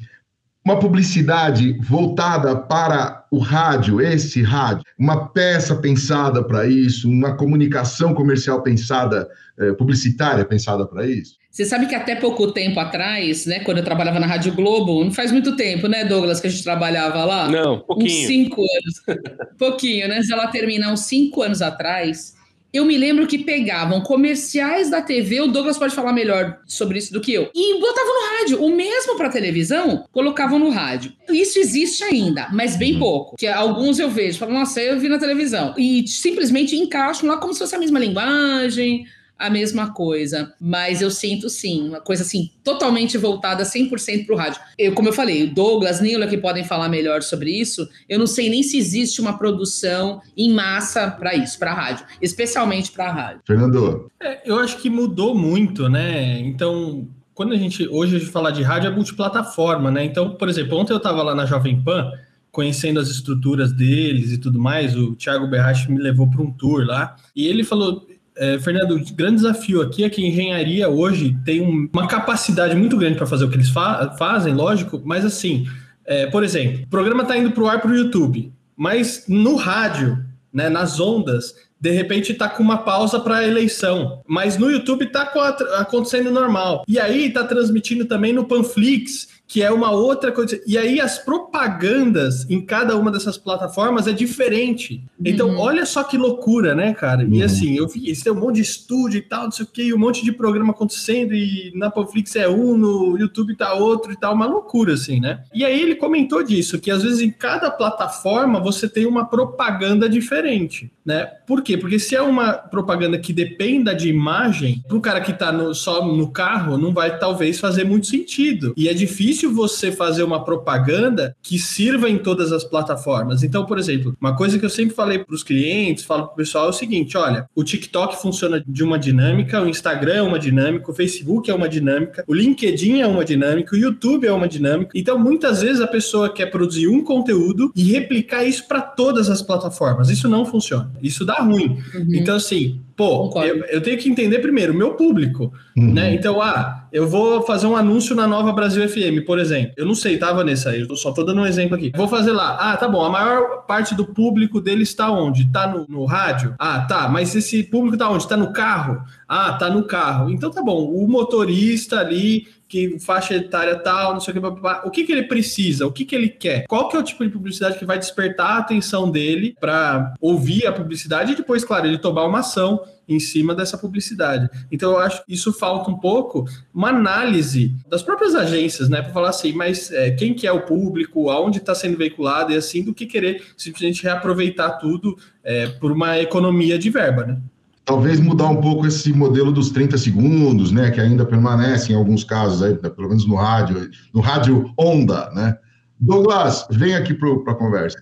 uma publicidade voltada para o rádio, esse rádio, uma peça pensada para isso, uma comunicação comercial pensada, eh, publicitária pensada para isso? Você sabe que até pouco tempo atrás, né, quando eu trabalhava na Rádio Globo, não faz muito tempo, né, Douglas, que a gente trabalhava lá? Não, pouquinho. Uns cinco anos. pouquinho, né? Se ela terminar uns cinco anos atrás, eu me lembro que pegavam comerciais da TV, o Douglas pode falar melhor sobre isso do que eu, e botavam no rádio. O mesmo para televisão, colocavam no rádio. Isso existe ainda, mas bem uhum. pouco. Que alguns eu vejo, falam, nossa, eu vi na televisão. E simplesmente encaixam lá como se fosse a mesma linguagem, a mesma coisa, mas eu sinto sim, uma coisa assim, totalmente voltada 100% para o rádio. Eu, como eu falei, o Douglas, Nila, que podem falar melhor sobre isso, eu não sei nem se existe uma produção em massa para isso, para a rádio, especialmente para a rádio. Fernando. É, eu acho que mudou muito, né? Então, quando a gente, hoje a gente fala de rádio, é multiplataforma, né? Então, por exemplo, ontem eu estava lá na Jovem Pan, conhecendo as estruturas deles e tudo mais, o Thiago Berrache me levou para um tour lá, e ele falou, é, Fernando, o grande desafio aqui é que a engenharia hoje tem um, uma capacidade muito grande para fazer o que eles fa fazem, lógico, mas assim, é, por exemplo, o programa está indo para o ar para o YouTube, mas no rádio, né, nas ondas, de repente tá com uma pausa para eleição, mas no YouTube tá acontecendo normal. E aí tá transmitindo também no Panflix, que é uma outra coisa. E aí as propagandas em cada uma dessas plataformas é diferente. Então, uhum. olha só que loucura, né, cara? Uhum. E assim, eu vi, tem um monte de estúdio e tal, não sei o quê, um monte de programa acontecendo, e na Panflix é um, no YouTube tá outro e tal, uma loucura, assim, né? E aí ele comentou disso, que às vezes em cada plataforma você tem uma propaganda diferente, né? Por quê? Porque se é uma propaganda que dependa de imagem, para o cara que tá no, só no carro, não vai talvez fazer muito sentido. E é difícil difícil você fazer uma propaganda que sirva em todas as plataformas. Então, por exemplo, uma coisa que eu sempre falei para os clientes, falo para o pessoal é o seguinte: olha, o TikTok funciona de uma dinâmica, o Instagram é uma dinâmica, o Facebook é uma dinâmica, o LinkedIn é uma dinâmica, o YouTube é uma dinâmica. Então, muitas vezes a pessoa quer produzir um conteúdo e replicar isso para todas as plataformas. Isso não funciona. Isso dá ruim. Uhum. Então, assim, Pô, eu, eu, tenho que entender primeiro o meu público, uhum. né? Então, ah, eu vou fazer um anúncio na Nova Brasil FM, por exemplo. Eu não sei, tá, Vanessa? Eu só tô dando um exemplo aqui. Vou fazer lá. Ah, tá bom. A maior parte do público dele está onde? Tá no, no rádio? Ah, tá. Mas esse público tá onde? Tá no carro? Ah, tá no carro. Então tá bom. O motorista ali que faixa etária tal, não sei o que, o que, que ele precisa, o que, que ele quer, qual que é o tipo de publicidade que vai despertar a atenção dele para ouvir a publicidade e depois, claro, ele tomar uma ação em cima dessa publicidade. Então eu acho que isso falta um pouco uma análise das próprias agências, né, para falar assim, mas é, quem que é o público, aonde está sendo veiculado e assim, do que querer simplesmente reaproveitar tudo é, por uma economia de verba, né? Talvez mudar um pouco esse modelo dos 30 segundos, né, que ainda permanece em alguns casos, aí, pelo menos no rádio, no rádio onda, né? Douglas, vem aqui para a conversa.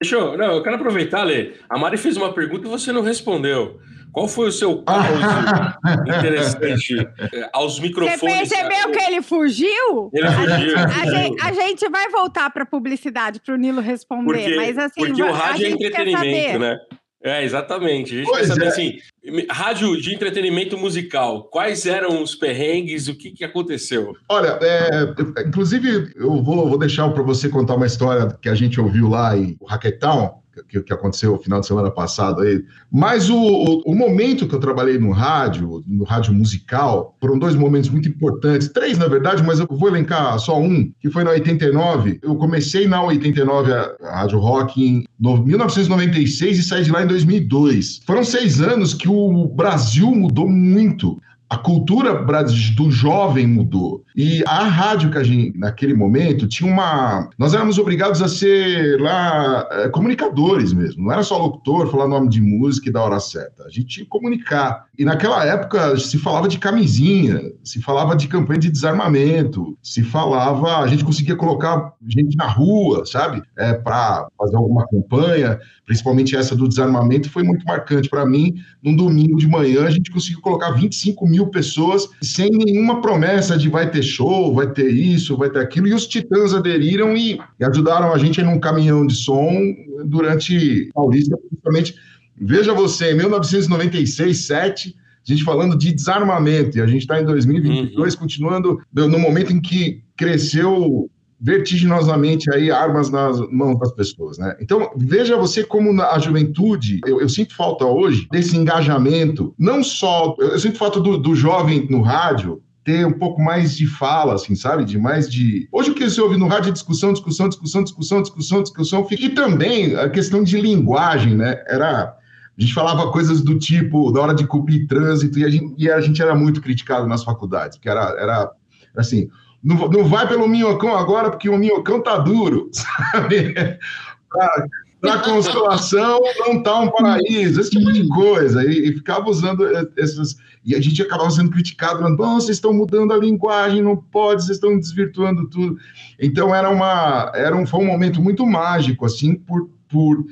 Deixa eu, não, eu quero aproveitar, Lê. A Mari fez uma pergunta e você não respondeu. Qual foi o seu caso interessante *laughs* eh, aos microfones? Você percebeu que ele fugiu? Ele fugiu. A, a, gente, a gente, vai voltar para a publicidade para o Nilo responder, porque, mas assim, porque o rádio é entretenimento, né? É, exatamente. A gente pois saber é. assim, rádio de entretenimento musical, quais eram os perrengues, o que, que aconteceu? Olha, é, inclusive eu vou, vou deixar para você contar uma história que a gente ouviu lá em Hackathon, que, que aconteceu no final de semana passado aí. Mas o, o, o, momento que eu trabalhei no rádio, no rádio musical, foram dois momentos muito importantes. Três, na verdade, mas eu vou elencar só um, que foi na 89. Eu comecei na 89 a, a Rádio Rock em no, 1996 e saí de lá em 2002. Foram seis anos que o Brasil mudou muito a cultura do jovem mudou. E a rádio que a gente, naquele momento, tinha uma. Nós éramos obrigados a ser lá é, comunicadores mesmo. Não era só locutor, falar nome de música e da hora certa. A gente tinha que comunicar. E naquela época se falava de camisinha, se falava de campanha de desarmamento, se falava. A gente conseguia colocar gente na rua, sabe? É, para fazer alguma campanha, principalmente essa do desarmamento, foi muito marcante para mim. Num domingo de manhã, a gente conseguiu colocar 25 mil mil pessoas sem nenhuma promessa de vai ter show, vai ter isso, vai ter aquilo. E os Titãs aderiram e, e ajudaram a gente em um caminhão de som durante Paulista, principalmente. Veja você, em 1996, 7, a gente falando de desarmamento, e a gente está em 2022, uhum. continuando no momento em que cresceu vertiginosamente aí armas nas mãos das pessoas, né? Então veja você como a juventude, eu, eu sinto falta hoje desse engajamento, não só eu sinto falta do, do jovem no rádio ter um pouco mais de fala, assim, sabe? De mais de. Hoje o que você ouve no rádio é discussão, discussão, discussão, discussão, discussão, discussão. E também a questão de linguagem, né? Era. A gente falava coisas do tipo, da hora de cumprir trânsito, e a gente, e a gente era muito criticado nas faculdades, porque era, era assim, não, não vai pelo minhocão agora, porque o minhocão tá duro, *laughs* sabe? Para consolação não tá um paraíso, esse tipo de coisa. E, e, ficava usando essas. E a gente acabava sendo criticado, falando, oh, vocês estão mudando a linguagem, não pode, vocês estão desvirtuando tudo. Então era uma. Era um, foi um momento muito mágico, assim, por, por,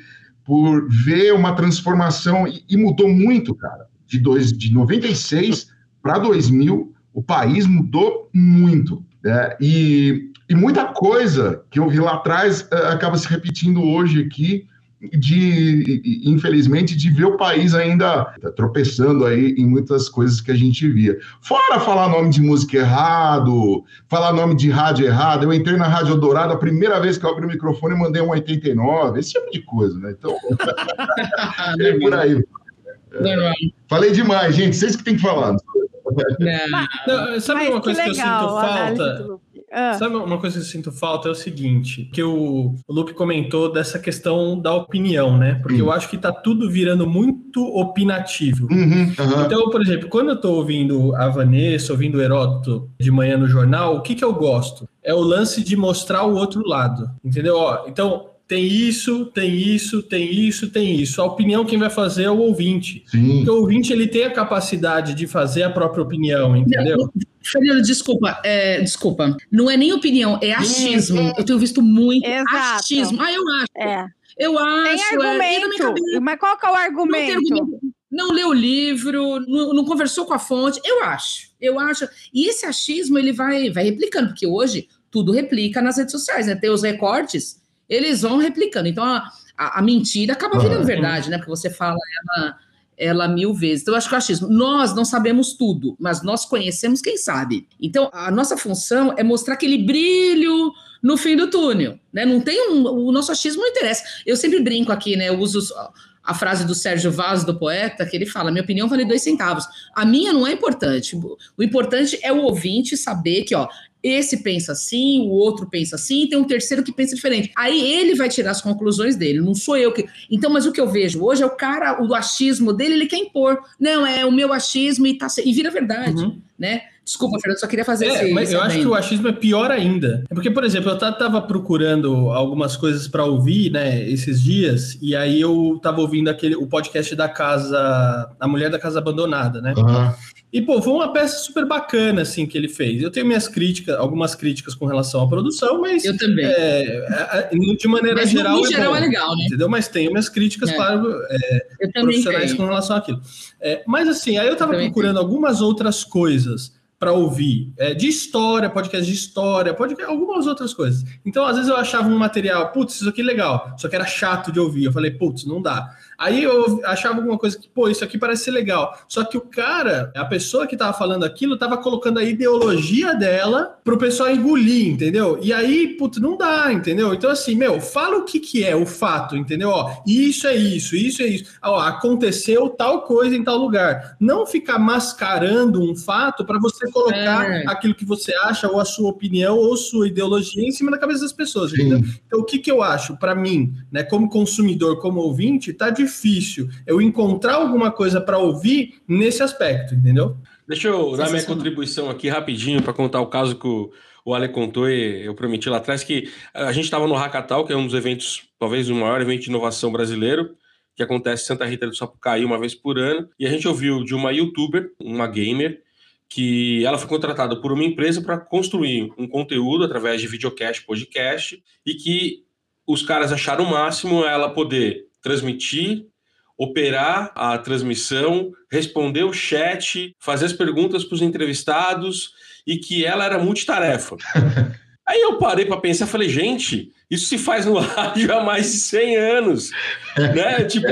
por ver uma transformação. E, e mudou muito, cara. De, dois, de 96 para 2000, o país mudou muito. É, e, e, muita coisa que eu vi lá atrás uh, acaba se repetindo hoje aqui, de, infelizmente, de ver o país ainda tropeçando aí em muitas coisas que a gente via. Fora falar nome de música errado, falar nome de rádio errado. Eu entrei na Rádio Dourado, a primeira vez que eu abri o microfone, eu mandei um 89, esse tipo de coisa, né? Então, *laughs* é por aí. É. Falei demais, gente. Vocês que tem que falar. Não, sabe Mas uma coisa que, legal, que eu sinto falta? Ah. Sabe uma coisa que eu sinto falta é o seguinte, que o, Lupe comentou dessa questão da opinião, né? Porque eu acho que tá tudo virando muito opinativo. Uhum, uhum. Então, por exemplo, quando eu tô ouvindo a Vanessa, ouvindo o Heródoto de manhã no jornal, o que que eu gosto? É o lance de mostrar o outro lado, entendeu? Ó, então, tem isso, tem isso, tem isso, tem isso. A opinião quem vai fazer é o ouvinte. Sim. Porque o ouvinte ele tem a capacidade de fazer a própria opinião, entendeu? Fernando, desculpa, é, desculpa. Não é nem opinião, é achismo. É. Eu tenho visto muito Exato. achismo. Ah, eu acho. É. Eu acho. Tem é, argumento. Mas qual que é o argumento? Não, argumento. não leu o livro, não, não, conversou com a fonte. Eu acho. Eu acho. E esse achismo ele vai, vai replicando, porque hoje tudo replica nas redes sociais, né? Tem os recortes eles vão replicando. Então, a, a, a mentira acaba virando verdade, né? Porque você fala ela, ela mil vezes. Então, eu acho que o achismo, nós não sabemos tudo, mas nós conhecemos quem sabe. Então, a nossa função é mostrar aquele brilho no fim do túnel, né? Não tem um, o nosso achismo não interessa. Eu sempre brinco aqui, né? Eu uso a frase do Sérgio Vaz, do poeta, que ele fala: minha opinião vale dois centavos. A minha não é importante. O importante é o ouvinte saber que, ó, esse pensa assim, o outro pensa assim, e tem um terceiro que pensa diferente. Aí ele vai tirar as conclusões dele, não sou eu que. Então, mas o que eu vejo hoje é o cara, o achismo dele, ele quer impor. Não, é o meu achismo e, tá, e vira verdade, uhum. né? Desculpa, Fernando, só queria fazer é, esse, mas eu acho que o achismo é pior ainda. É porque, por exemplo, eu estava procurando algumas coisas para ouvir, né, esses dias, e aí eu estava ouvindo aquele o podcast da casa, a mulher da casa abandonada, né? Uhum. E, pô, foi uma peça super bacana, assim, que ele fez. Eu tenho minhas críticas, algumas críticas com relação à produção, mas... Eu também. É, é de maneira mas, geral... No é geral é, é, legal, né? Entendeu? Mas tenho minhas críticas, é. claro, é, profissionais com relação àquilo. É, mas, assim, aí eu tava procurando algumas outras coisas para ouvir é, de história, podcast de história, podcast, algumas outras coisas. Então, às vezes eu achava um material, putz, isso aqui é legal, só que era chato de ouvir. Eu falei, putz, não dá. Aí eu achava alguma coisa que, pô, isso aqui parece ser legal. Só que o cara, a pessoa que tava falando aquilo, tava colocando a ideologia dela pro pessoal engolir, entendeu? E aí, putz, não dá, entendeu? Então, assim, meu, fala o que que é o fato, entendeu? Ó, isso é isso, isso é isso. Ó, aconteceu tal coisa em tal lugar. Não ficar mascarando um fato para você colocar é. aquilo que você acha, ou a sua opinião, ou sua ideologia em cima da cabeça das pessoas, entendeu? Então, o que que eu acho, para mim, né, como consumidor, como ouvinte, tá de difícil eu encontrar alguma coisa para ouvir nesse aspecto, entendeu? Deixa eu dar minha contribuição aqui rapidinho para contar o caso que o, o Ale contou e eu prometi lá atrás que a gente estava no Hackatal, que é um dos eventos, talvez o maior evento de inovação brasileiro, que acontece em Santa Rita do Sapucaí uma vez por ano, e a gente ouviu de uma youtuber, uma gamer, que ela foi contratada por uma empresa para construir um conteúdo através de videocast, podcast, e que os caras acharam o máximo ela poder transmitir, operar a transmissão, responder o chat, fazer as perguntas para os entrevistados e que ela era multitarefa. *laughs* Aí eu parei para pensar, falei, gente, isso se faz no rádio há mais de 100 anos, né? Tipo,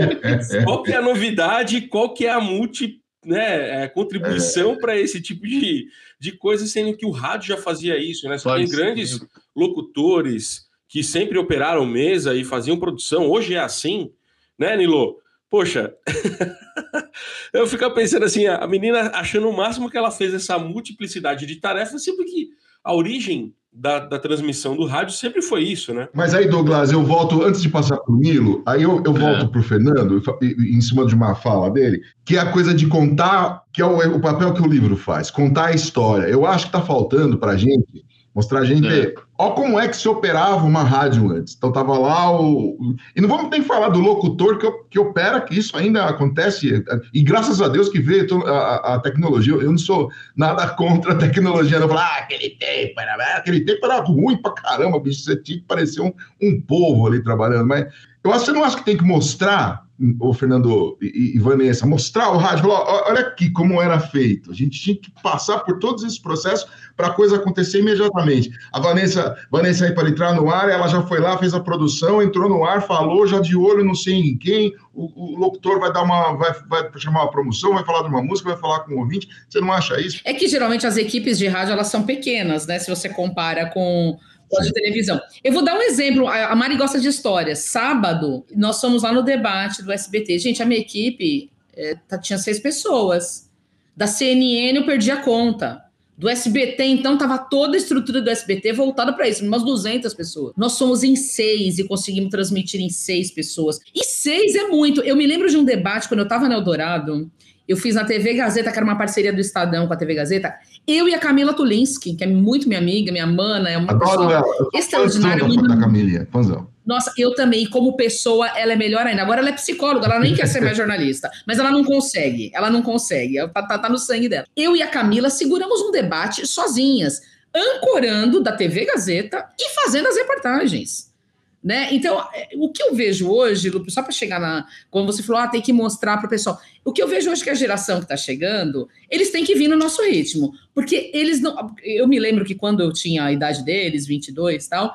qual que é a novidade, qual que é a multi, né, é, contribuição é. para esse tipo de, de coisa, sendo que o rádio já fazia isso, né? Só tem grandes locutores que sempre operaram mesa e faziam produção. Hoje é assim, né, Nilo? Poxa, *laughs* eu fico pensando assim, a menina achando o máximo que ela fez essa multiplicidade de tarefas, sempre que a origem da, da, transmissão do rádio sempre foi isso, né? Mas aí, Douglas, eu volto, antes de passar para o Nilo, aí eu, eu volto é. para o Fernando, em cima de uma fala dele, que é a coisa de contar, que é o, o papel que o livro faz, contar a história. Eu acho que está faltando para a gente Mostrar a gente. É. Ó, como é que se operava uma rádio antes. Então, tava lá o. E não vamos nem falar do locutor que, que opera, que isso ainda acontece. E graças a Deus que veio a, a tecnologia. Eu não sou nada *laughs* contra a tecnologia. Não falar, ah, aquele tempo era. Aquele tempo era ruim pra caramba, bicho. Você tinha que parecer um, um povo ali trabalhando. Mas Eu acho que você não acha que tem que mostrar, o Fernando e, e Vanessa, mostrar o rádio, falar, olha aqui como era feito. A gente tinha que passar por todos esses processos para a coisa acontecer imediatamente. A Vanessa, Vanessa aí para entrar no ar, ela já foi lá, fez a produção, entrou no ar, falou, já de olho, não sei em quem. O, o locutor vai dar uma, vai, vai chamar uma promoção, vai falar de uma música, vai falar com o ouvinte. Você não acha isso? É que geralmente as equipes de rádio elas são pequenas, né? Se você compara com de televisão. Eu vou dar um exemplo. A Mari gosta de histórias. Sábado, nós fomos lá no debate do SBT. Gente, a minha equipe é, tá, tinha seis pessoas. Da CNN eu perdi a conta. Do SBT, então, tava toda a estrutura do SBT voltada para isso, umas 200 pessoas. Nós somos em seis e conseguimos transmitir em seis pessoas. E seis é muito. Eu me lembro de um debate quando eu estava no Eldorado. Eu fiz na TV Gazeta, que era uma parceria do Estadão com a TV Gazeta. Eu e a Camila Tulinski, que é muito minha amiga, minha mana, é uma Adoro ela. extraordinária. Muito... Da Camila, fãzão. Nossa, eu também, como pessoa, ela é melhor ainda. Agora ela é psicóloga, ela nem quer ser mais *laughs* jornalista, mas ela não consegue, ela não consegue, tá, tá, tá no sangue dela. Eu e a Camila seguramos um debate sozinhas, ancorando da TV Gazeta e fazendo as reportagens. Né? Então, é, o que eu vejo hoje, Lupe, só para chegar na. Quando você falou, ah, tem que mostrar para o pessoal. O que eu vejo hoje que a geração que está chegando, eles têm que vir no nosso ritmo. Porque eles não. Eu me lembro que quando eu tinha a idade deles, 22 e tal,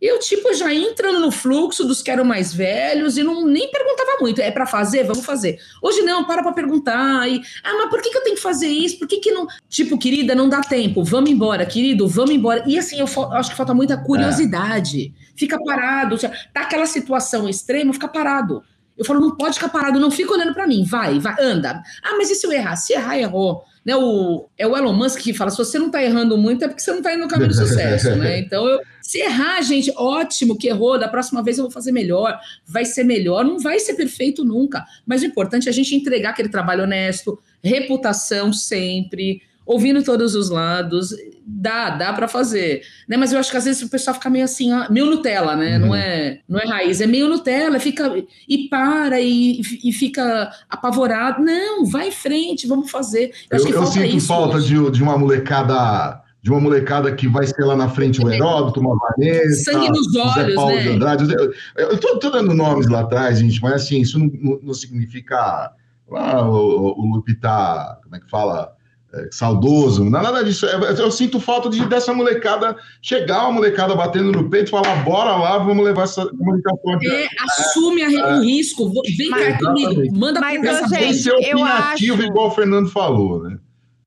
eu, tipo, já entrando no fluxo dos que eram mais velhos e não nem perguntava muito. É para fazer? Vamos fazer. Hoje não, para pra perguntar. E, ah, mas por que, que eu tenho que fazer isso? Por que, que não. Tipo, querida, não dá tempo. Vamos embora, querido, vamos embora. E assim, eu, acho que falta muita curiosidade. É. Fica parado. Tá aquela situação extrema, fica parado. Eu falo, não pode ficar parado, não fica olhando para mim. Vai, vai, anda. Ah, mas e se eu errar? Se errar, errou. Né, o, é o Elon Musk que fala: se você não está errando muito, é porque você não está indo no caminho do sucesso, né? *laughs* Então, eu, se errar, gente, ótimo que errou, da próxima vez eu vou fazer melhor, vai ser melhor, não vai ser perfeito nunca. Mas o importante é a gente entregar aquele trabalho honesto, reputação sempre, ouvindo todos os lados, dá, dá para fazer, né? Mas eu acho que às vezes o pessoal fica meio assim, meio Nutella, né? Uhum. Não é, não é raiz, é meio Nutella, fica e para e, e fica apavorado. Não, vai em frente, vamos fazer. Eu, eu, eu sinto falta de, de uma molecada de uma molecada que vai ser lá na frente o Heródoto, uma Vanessa, Sangue nos olhos, Zé Paulo né? de Andrade. Eu, estou dando nomes lá atrás, gente, mas assim, isso não, não significa ah, o, o Lupe tá, como é que fala? É, saudoso, não é nada disso. É, eu sinto falta de, dessa molecada chegar, a molecada batendo no peito e falar: bora lá, vamos levar essa comunicação aqui. É, assume a, o risco, vem cá comigo, manda mas, pra gente, ser opinativo, acho... igual o Fernando falou, né?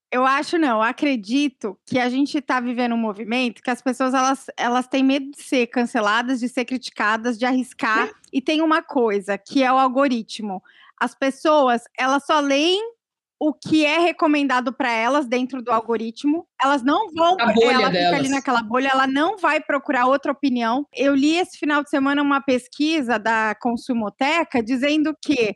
Eu acho não, eu acredito que a gente está vivendo um movimento que as pessoas elas, elas têm medo de ser canceladas, de ser criticadas, de arriscar. É. E tem uma coisa, que é o algoritmo. As pessoas, elas só leem o que é recomendado para elas dentro do algoritmo. Elas não vão. A bolha ela delas. fica ali naquela bolha, ela não vai procurar outra opinião. Eu li esse final de semana uma pesquisa da Consumoteca dizendo que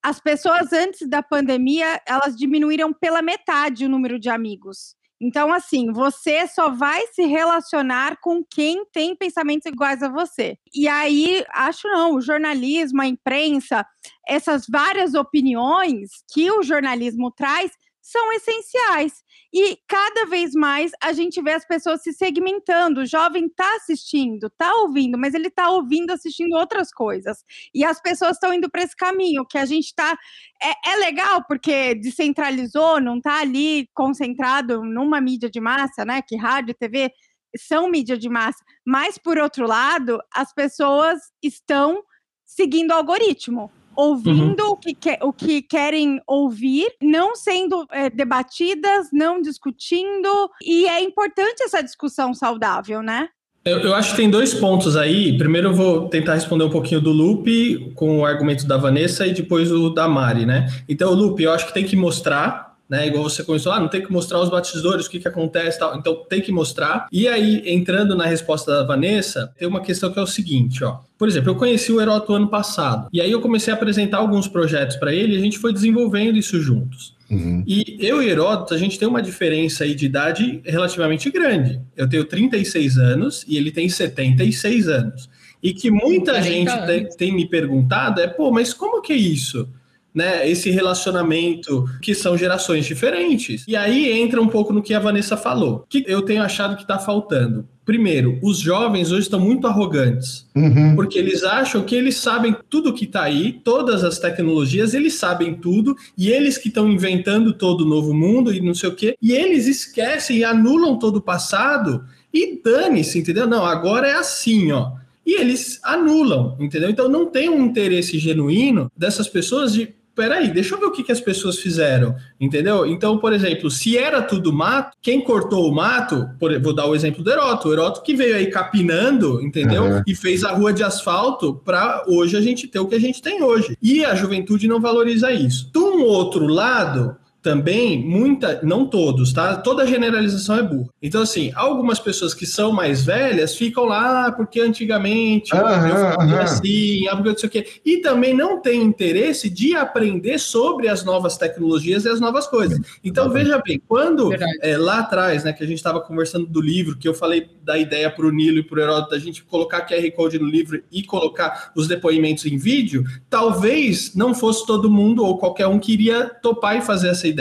as pessoas antes da pandemia elas diminuíram pela metade o número de amigos. Então, assim, você só vai se relacionar com quem tem pensamentos iguais a você. E aí, acho não, o jornalismo, a imprensa, essas várias opiniões que o jornalismo traz são essenciais. E cada vez mais a gente vê as pessoas se segmentando. O jovem está assistindo, está ouvindo, mas ele está ouvindo, assistindo outras coisas. E as pessoas estão indo para esse caminho, que a gente está. É, é, legal, porque descentralizou, não está ali concentrado numa mídia de massa, né? Que rádio TV são mídia de massa. Mas, por outro lado, as pessoas estão seguindo o algoritmo ouvindo uhum. o, que que, o que querem ouvir, não sendo é, debatidas, não discutindo. E é importante essa discussão saudável, né? Eu, eu, acho que tem dois pontos aí. Primeiro eu vou tentar responder um pouquinho do Lupe com o argumento da Vanessa e depois o da Mari, né? Então, Lupe, eu acho que tem que mostrar né? Igual você começou, ah, não tem que mostrar os batidores, o que, que acontece tal. Então tem que mostrar. E aí, entrando na resposta da Vanessa, tem uma questão que é o seguinte, ó. Por exemplo, eu conheci o Heroto ano passado. E aí eu comecei a apresentar alguns projetos para ele e a gente foi desenvolvendo isso juntos. Uhum. E eu e Heródoto, a gente tem uma diferença aí de idade relativamente grande. Eu tenho 36 anos e ele tem 76 anos. E que muita gente tem, tem me perguntado é, pô, mas como que é isso? Né, esse relacionamento que são gerações diferentes. E aí entra um pouco no que a Vanessa falou. Que eu tenho achado que está faltando? Primeiro, os jovens hoje estão muito arrogantes, Uhum. porque eles acham que eles sabem tudo que está aí, todas as tecnologias, eles sabem tudo, e eles que estão inventando todo o novo mundo e não sei o quê, e eles esquecem e anulam todo o passado e dane-se, entendeu? Não, agora é assim, ó. E eles anulam, entendeu? Então não tem um interesse genuíno dessas pessoas de peraí, deixa eu ver o que, que as pessoas fizeram, entendeu? Então, por exemplo, se era tudo mato, quem cortou o mato, por- vou dar o exemplo do Heroto, o Heroto que veio aí capinando, entendeu? Uhum. E fez a rua de asfalto para hoje a gente ter o que a gente tem hoje. E a juventude não valoriza isso. De um outro lado, também muita, não todos, tá? Toda generalização é burra. Então, assim, algumas pessoas que são mais velhas ficam lá "Ah, porque antigamente Aham, eu fazia assim, ah, não sei o quê. E também não tem interesse de aprender sobre as novas tecnologias e as novas coisas. Então, veja bem, quando é, lá atrás, né, que a gente estava conversando do livro, que eu falei da ideia para o Nilo e para o Heródoto, da gente colocar QR Code no livro e colocar os depoimentos em vídeo, talvez não fosse todo mundo ou qualquer um que iria topar e fazer essa ideia.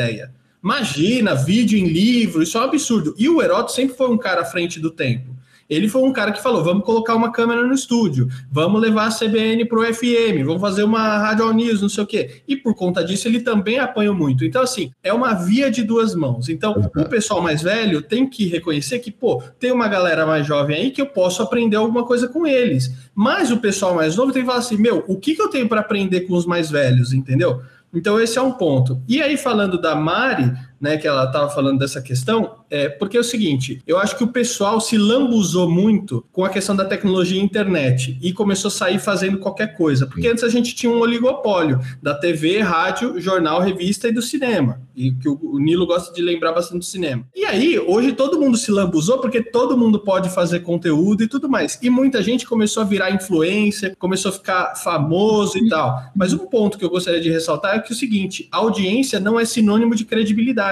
Imagina, vídeo em livro, isso é um absurdo. E o Heródoto sempre foi um cara à frente do tempo. Ele foi um cara que falou: vamos colocar uma câmera no estúdio, vamos levar a CBN para o FM, vamos fazer uma rádio news, não sei o quê. E por conta disso, ele também apanhou muito. Então, assim, é uma via de duas mãos. Então, o pessoal mais velho tem que reconhecer que, pô, tem uma galera mais jovem aí que eu posso aprender alguma coisa com eles. Mas o pessoal mais novo tem que falar assim: meu, o que, que eu tenho para aprender com os mais velhos, entendeu? Então, esse é um ponto. E aí, falando da Mari, né, que ela estava falando dessa questão, é porque é o seguinte: eu acho que o pessoal se lambuzou muito com a questão da tecnologia e internet e começou a sair fazendo qualquer coisa. Porque antes a gente tinha um oligopólio da TV, rádio, jornal, revista e do cinema. E que o, Nilo gosta de lembrar bastante do cinema. E aí, hoje todo mundo se lambuzou porque todo mundo pode fazer conteúdo e tudo mais. E muita gente começou a virar influencer, começou a ficar famoso e tal. Mas um ponto que eu gostaria de ressaltar é que é o seguinte: audiência não é sinônimo de credibilidade.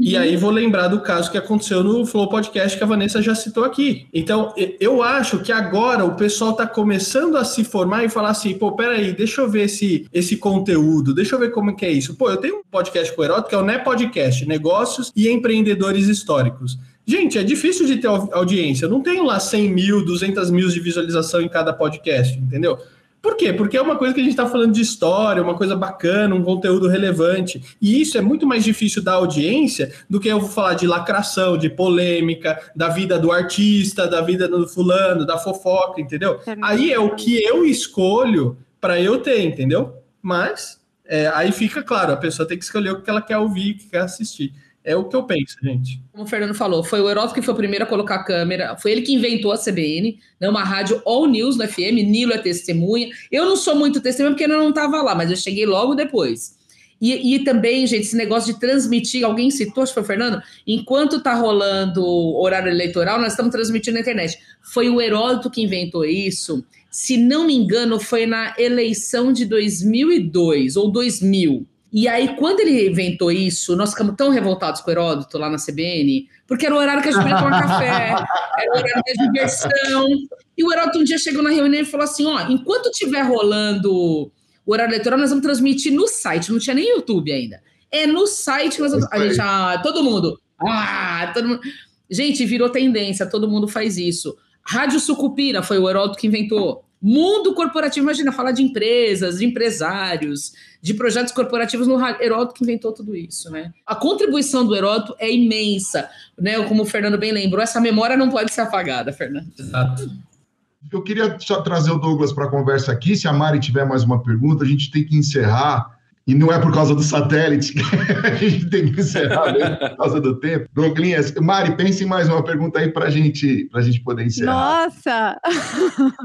E aí vou lembrar do caso que aconteceu no Flow Podcast que a Vanessa já citou aqui. Então, eu acho que agora o pessoal está começando a se formar e falar assim, pô, peraí, deixa eu ver esse, esse conteúdo, deixa eu ver como que é isso. Pô, eu tenho um podcast com o Heródoto que é o Né Podcast, Negócios e Empreendedores Históricos. Gente, é difícil de ter au- audiência. Eu não tenho lá 100 mil, 200 mil de visualização em cada podcast, entendeu? Por quê? Porque é uma coisa que a gente está falando de história, uma coisa bacana, um conteúdo relevante. E isso é muito mais difícil da audiência do que eu vou falar de lacração, de polêmica, da vida do artista, da vida do fulano, da fofoca, entendeu? Aí é o que eu escolho para eu ter, entendeu? Mas é, aí fica claro, a pessoa tem que escolher o que ela quer ouvir, o que quer assistir. É o que eu penso, gente. Como o Fernando falou, foi o Heródoto que foi o primeiro a colocar a câmera, foi ele que inventou a CBN, né, uma rádio all news no FM, Nilo é testemunha. Eu não sou muito testemunha porque eu não estava lá, mas eu cheguei logo depois. E, e também, gente, esse negócio de transmitir, alguém citou, acho que foi o Fernando, enquanto tá rolando o horário eleitoral, nós estamos transmitindo na internet. Foi o Heródoto que inventou isso. Se não me engano, foi na eleição de 2002 ou 2000. E aí, quando ele inventou isso, nós ficamos tão revoltados com o Heródoto lá na CBN, porque era o horário que a gente podia tomar café, *laughs* era o horário da diversão. E o Heródoto um dia chegou na reunião e falou assim: ó, enquanto estiver rolando o horário eleitoral, nós vamos transmitir no site, não tinha nem YouTube ainda. É no site que nós vamos. A gente, ah, todo mundo. Ah, todo mundo. Gente, virou tendência, todo mundo faz isso. Rádio Sucupira foi o Heródoto que inventou. Mundo corporativo, imagina, falar de empresas, de empresários, de projetos corporativos no rádio. Heródoto que inventou tudo isso, né? A contribuição do Heródoto é imensa, né? Como o Fernando bem lembrou, essa memória não pode ser apagada, Fernando. Exato. Eu queria só trazer o Douglas para a conversa aqui. Se a Mari tiver mais uma pergunta, a gente tem que encerrar. E não é por causa do satélite que *laughs* a gente tem que encerrar, mesmo por causa do tempo. Douglinhas, Mari, pense em mais uma pergunta aí para gente, a gente poder encerrar. Nossa!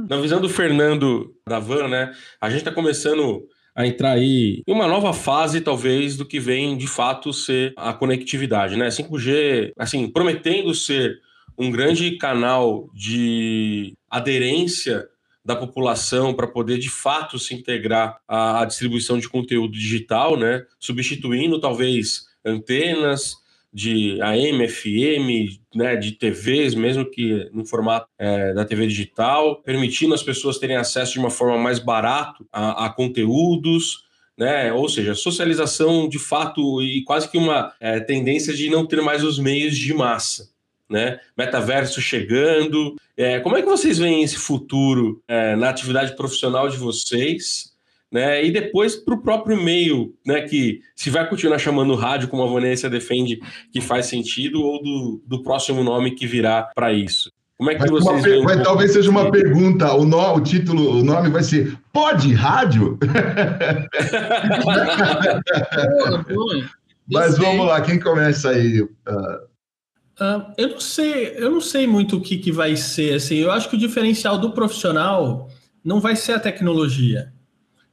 Na visão do Fernando da Van, né? A gente está começando a entrar aí em uma nova fase, talvez, do que vem de fato ser a conectividade, né? 5G, assim, prometendo ser um grande canal de aderência da população para poder de fato se integrar à, distribuição de conteúdo digital, né? Substituindo talvez antenas de AM, FM, né, de TVs, mesmo que no formato é, da TV digital, permitindo as pessoas terem acesso de uma forma mais barata a, a conteúdos, né? Ou seja, socialização de fato e quase que uma é, tendência de não ter mais os meios de massa. Né? Metaverso chegando. É, como é que vocês veem esse futuro é, na atividade profissional de vocês? Né? E depois para o próprio meio, né? Que se vai continuar chamando rádio, como a Vanessa defende que faz sentido, ou do, do próximo nome que virá para isso. Como é que Vai, vocês uma, veem? um talvez seja uma pergunta. O, no- o título, o nome vai ser Pode Rádio? *laughs* *laughs* Boa, boa. Mas vamos lá, quem começa aí? Ah, eu não sei, eu não sei muito o que, que vai ser. Assim, eu acho que o diferencial do profissional não vai ser a tecnologia,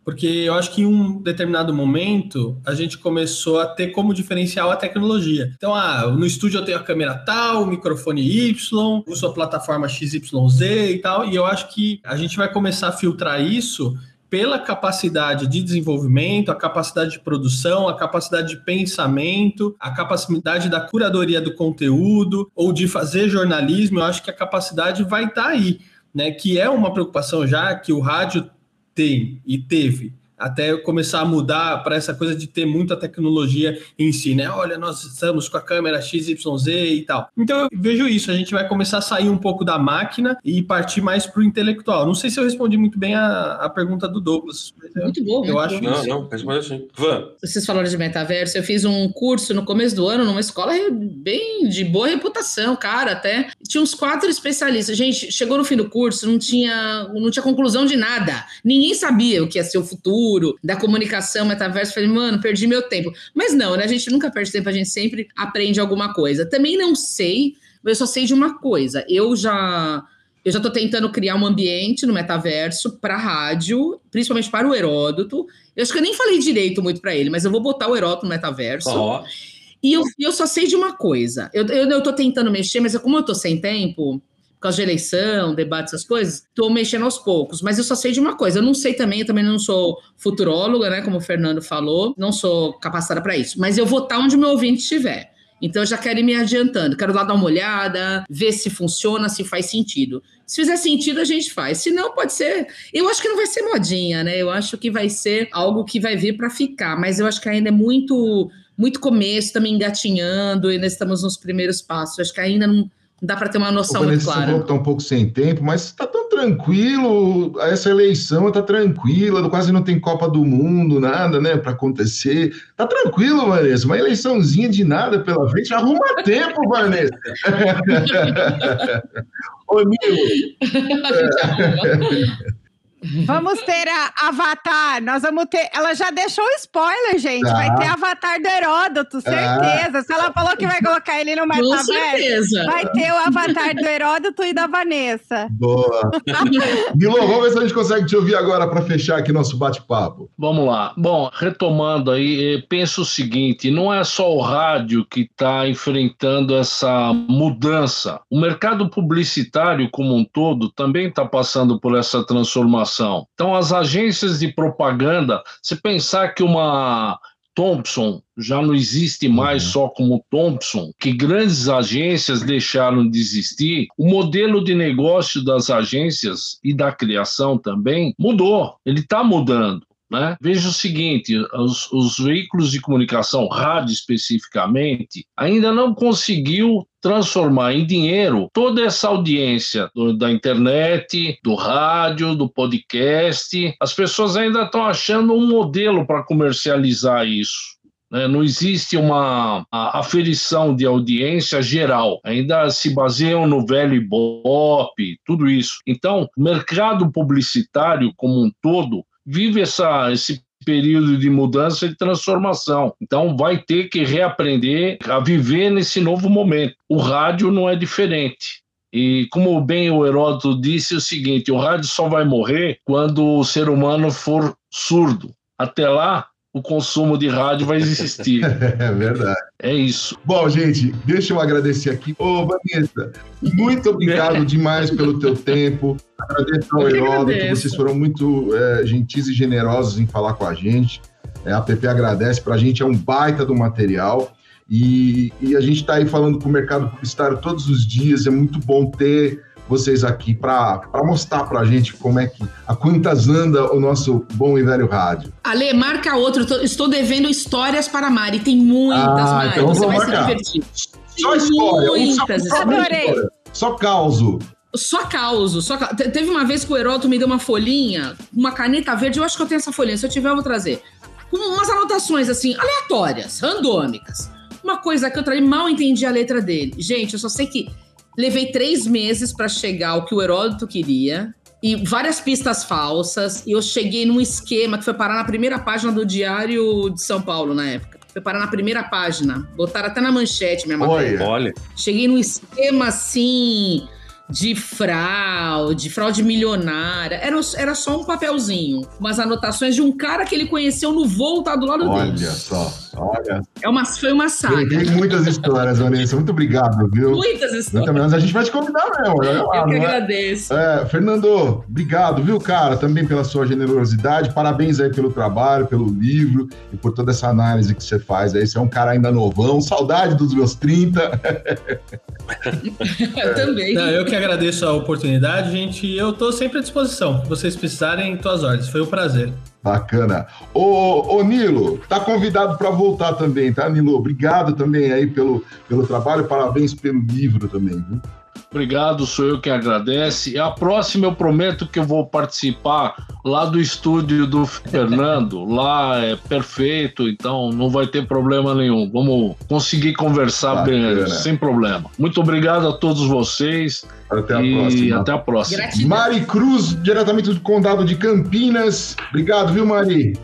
porque eu acho que em um determinado momento a gente começou a ter como diferencial a tecnologia. Então, ah, no estúdio eu tenho a câmera tal, o microfone Y, uso a plataforma XYZ e tal, e eu acho que a gente vai começar a filtrar isso pela capacidade de desenvolvimento, a capacidade de produção, a capacidade de pensamento, a capacidade da curadoria do conteúdo ou de fazer jornalismo, eu acho que a capacidade vai estar aí, né? Que é uma preocupação já que o rádio tem e teve até começar a mudar para essa coisa de ter muita tecnologia em si, né? Olha, nós estamos com a câmera XYZ e tal. Então eu vejo isso, a gente vai começar a sair um pouco da máquina e partir mais para o intelectual. Não sei se eu respondi muito bem a, a pergunta do Douglas. mas eu- Muito bom. eu muito acho bom. Não, não, responde assim. Van, Vocês falaram de metaverso, eu fiz um curso no começo do ano numa escola bem de boa reputação, cara, até. Tinha uns quatro especialistas. Gente, chegou no fim do curso, não tinha, não tinha conclusão de nada. Ninguém sabia o que ia ser o futuro da comunicação, metaverso. Falei, mano, perdi meu tempo. Mas não, né? A gente nunca perde tempo, a gente sempre aprende alguma coisa. Também não sei, mas eu só sei de uma coisa. Eu já eu já estou tentando criar um ambiente no metaverso para rádio, principalmente para o Heródoto. Eu acho que eu nem falei direito muito para ele, mas eu vou botar o Heródoto no metaverso. ó, E eu, eu só sei de uma coisa. Eu, tô tentando mexer, mas como eu tô sem tempo, por causa de eleição, debate, essas coisas, tô mexendo aos poucos. Mas eu só sei de uma coisa. Eu não sei também, eu também não sou futuróloga, né? Como o Fernando falou, não sou capacitada para isso. Mas eu vou estar onde o meu ouvinte estiver. Então eu já quero ir me adiantando, quero lá dar uma olhada, ver se funciona, se faz sentido. Se fizer sentido, a gente faz. Se não, pode ser. Eu acho que não vai ser modinha, né? Eu acho que vai ser algo que vai vir para ficar, mas eu acho que ainda é muito muito começo, também engatinhando, e ainda estamos nos primeiros passos. Acho que ainda não dá para ter uma noção muito clara. que tá um pouco sem tempo, mas tá tão tranquilo, essa eleição tá tranquila, quase não tem Copa do Mundo, nada, né, para acontecer. Tá tranquilo, Vanessa, uma eleiçãozinha de nada pela frente, arruma *laughs* tempo, Vanessa. *laughs* Ô, Nilo, A gente arruma. *laughs* Vamos ter a Avatar. Nós vamos ter. Ela já deixou o spoiler, gente. Ah. Vai ter Avatar do Heródoto, certeza. Se ela falou que vai colocar ele no metaverso, certeza. vai ter o Avatar do Heródoto e da Vanessa. boa. *laughs* Nilo, vamos ver se a gente consegue te ouvir agora para fechar aqui nosso bate-papo. Vamos lá. Bom, retomando aí, eh, penso o seguinte: não é só o rádio que está enfrentando essa mudança. O mercado publicitário como um todo também está passando por essa transformação. Então, as agências de propaganda, se pensar que uma Thompson já não existe mais Uhum. só como Thompson, que grandes agências deixaram de existir, o modelo de negócio das agências e da criação também mudou, ele está mudando. Né? Veja o seguinte: os, os veículos de comunicação, rádio especificamente, ainda não conseguiu transformar em dinheiro toda essa audiência do- da internet, do rádio, do podcast. As pessoas ainda estão achando um modelo para comercializar isso. né? Não existe uma aferição de audiência geral. Ainda se baseiam no velho Ibope, tudo isso. Então, o mercado publicitário como um todo vive essa, esse período de mudança e transformação. Então, vai ter que reaprender a viver nesse novo momento. O rádio não é diferente. E como bem o Heródoto disse o seguinte, o rádio só vai morrer quando o ser humano for surdo. Até lá, o consumo de rádio vai existir. *laughs* É verdade. É isso. Bom, gente, deixa eu agradecer aqui. Ô, Vanessa, muito obrigado *laughs* demais pelo teu tempo. Agradeço ao Heródoto, vocês foram muito é, gentis e generosos em falar com a gente. É, a PP agradece, para a gente é um baita do material. E, e a gente está aí falando com o mercado publicitário todos os dias, é muito bom ter vocês aqui para mostrar para a gente como é que, a quantas anda o nosso bom e velho rádio. Ale, marca outro. Estou devendo histórias para a Mari. Tem muitas, ah, Mari. Então Você vai marcar. se divertir. Só história. Muitas. Um só, Adorei. Só causo. Só causo, só Teve uma vez que o Heroto me deu uma folhinha, uma caneta verde, eu acho que eu tenho essa folhinha, se eu tiver eu vou trazer. Com umas anotações assim, aleatórias, randômicas. Uma coisa que eu traí, mal entendi a letra dele. Gente, eu só sei que levei três meses para chegar ao que o Heródoto queria e várias pistas falsas. E eu cheguei num esquema que foi parar na primeira página do Diário de São Paulo na época. Foi parar na primeira página. Botaram até na manchete minha matéria. Olha. Cheguei num esquema assim de fraude, fraude milionária. Era, era só um papelzinho, umas anotações de um cara que ele conheceu no voo, tá do lado olha dele. Olha só, olha. É uma, foi uma saga. Tem muitas histórias, Vanessa. Muito obrigado, viu? Muitas histórias. Mas a gente vai te convidar mesmo. Eu que é? agradeço. É, Fernando, obrigado, viu, cara? Também pela sua generosidade. Parabéns aí pelo trabalho, pelo livro e por toda essa análise que você faz aí. Você é um cara ainda novão. Saudade dos meus 30. *laughs* eu também. Não, eu que agradeço a oportunidade, gente. Eu estou sempre à disposição. Se vocês precisarem, tuas ordens. Foi um prazer. Bacana. Ô, ô Nilo, tá convidado para voltar também, tá, Nilo? Obrigado também aí pelo, pelo trabalho, parabéns pelo livro também, viu? Obrigado, sou eu que agradece. A próxima eu prometo que eu vou participar lá do estúdio do Fernando. *laughs* Lá é perfeito, então não vai ter problema nenhum. Vamos conseguir conversar bem, sem problema. Muito obrigado a todos vocês. Até a próxima. Até a próxima. Gratidão. Mari Cruz, diretamente do Condado de Campinas. Obrigado, viu, Mari?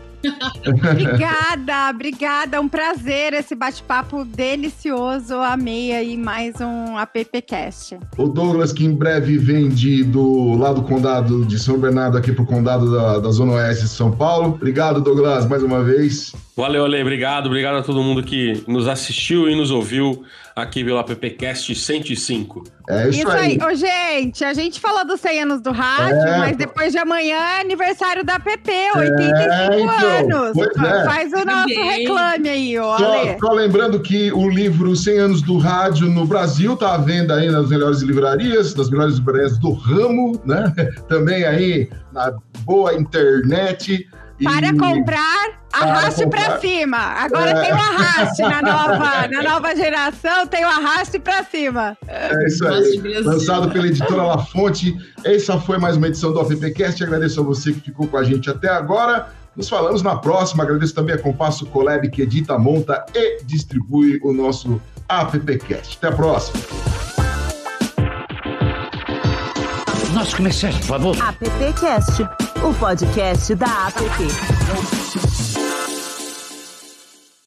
Obrigada, obrigada. Um prazer esse bate-papo delicioso. Amei aí mais um AppCast. O Douglas, que em breve vem de, do lá do condado de São Bernardo aqui para o condado da, da Zona Oeste de São Paulo. Obrigado, Douglas, mais uma vez. Valeu, Ale. Obrigado. Obrigado a todo mundo que nos assistiu e nos ouviu aqui pelo AppCast 105. É isso, isso aí. aí. Ô, gente, a gente falou dos 100 anos do rádio, é, mas depois de amanhã é aniversário da PP, 85 é, então, anos. É. Faz o nosso reclame aí, ó. Só, só, lembrando que o livro 100 anos do rádio no Brasil está à venda aí nas melhores livrarias, nas melhores livrarias do ramo, né? *laughs* Também aí na boa internet. Para comprar, arraste para cima. Agora é. tem o arraste na nova, *laughs* na nova geração, tem o arraste para cima. É isso aí. Lançado pela editora La Fonte. Essa foi mais uma edição do AppCast. Agradeço a você que ficou com a gente até agora. Nos falamos na próxima. Agradeço também a Compasso Colab, que edita, monta e distribui o nosso AppCast. Até a próxima. Nossos comerciais, por favor. AppCast, o podcast da APP.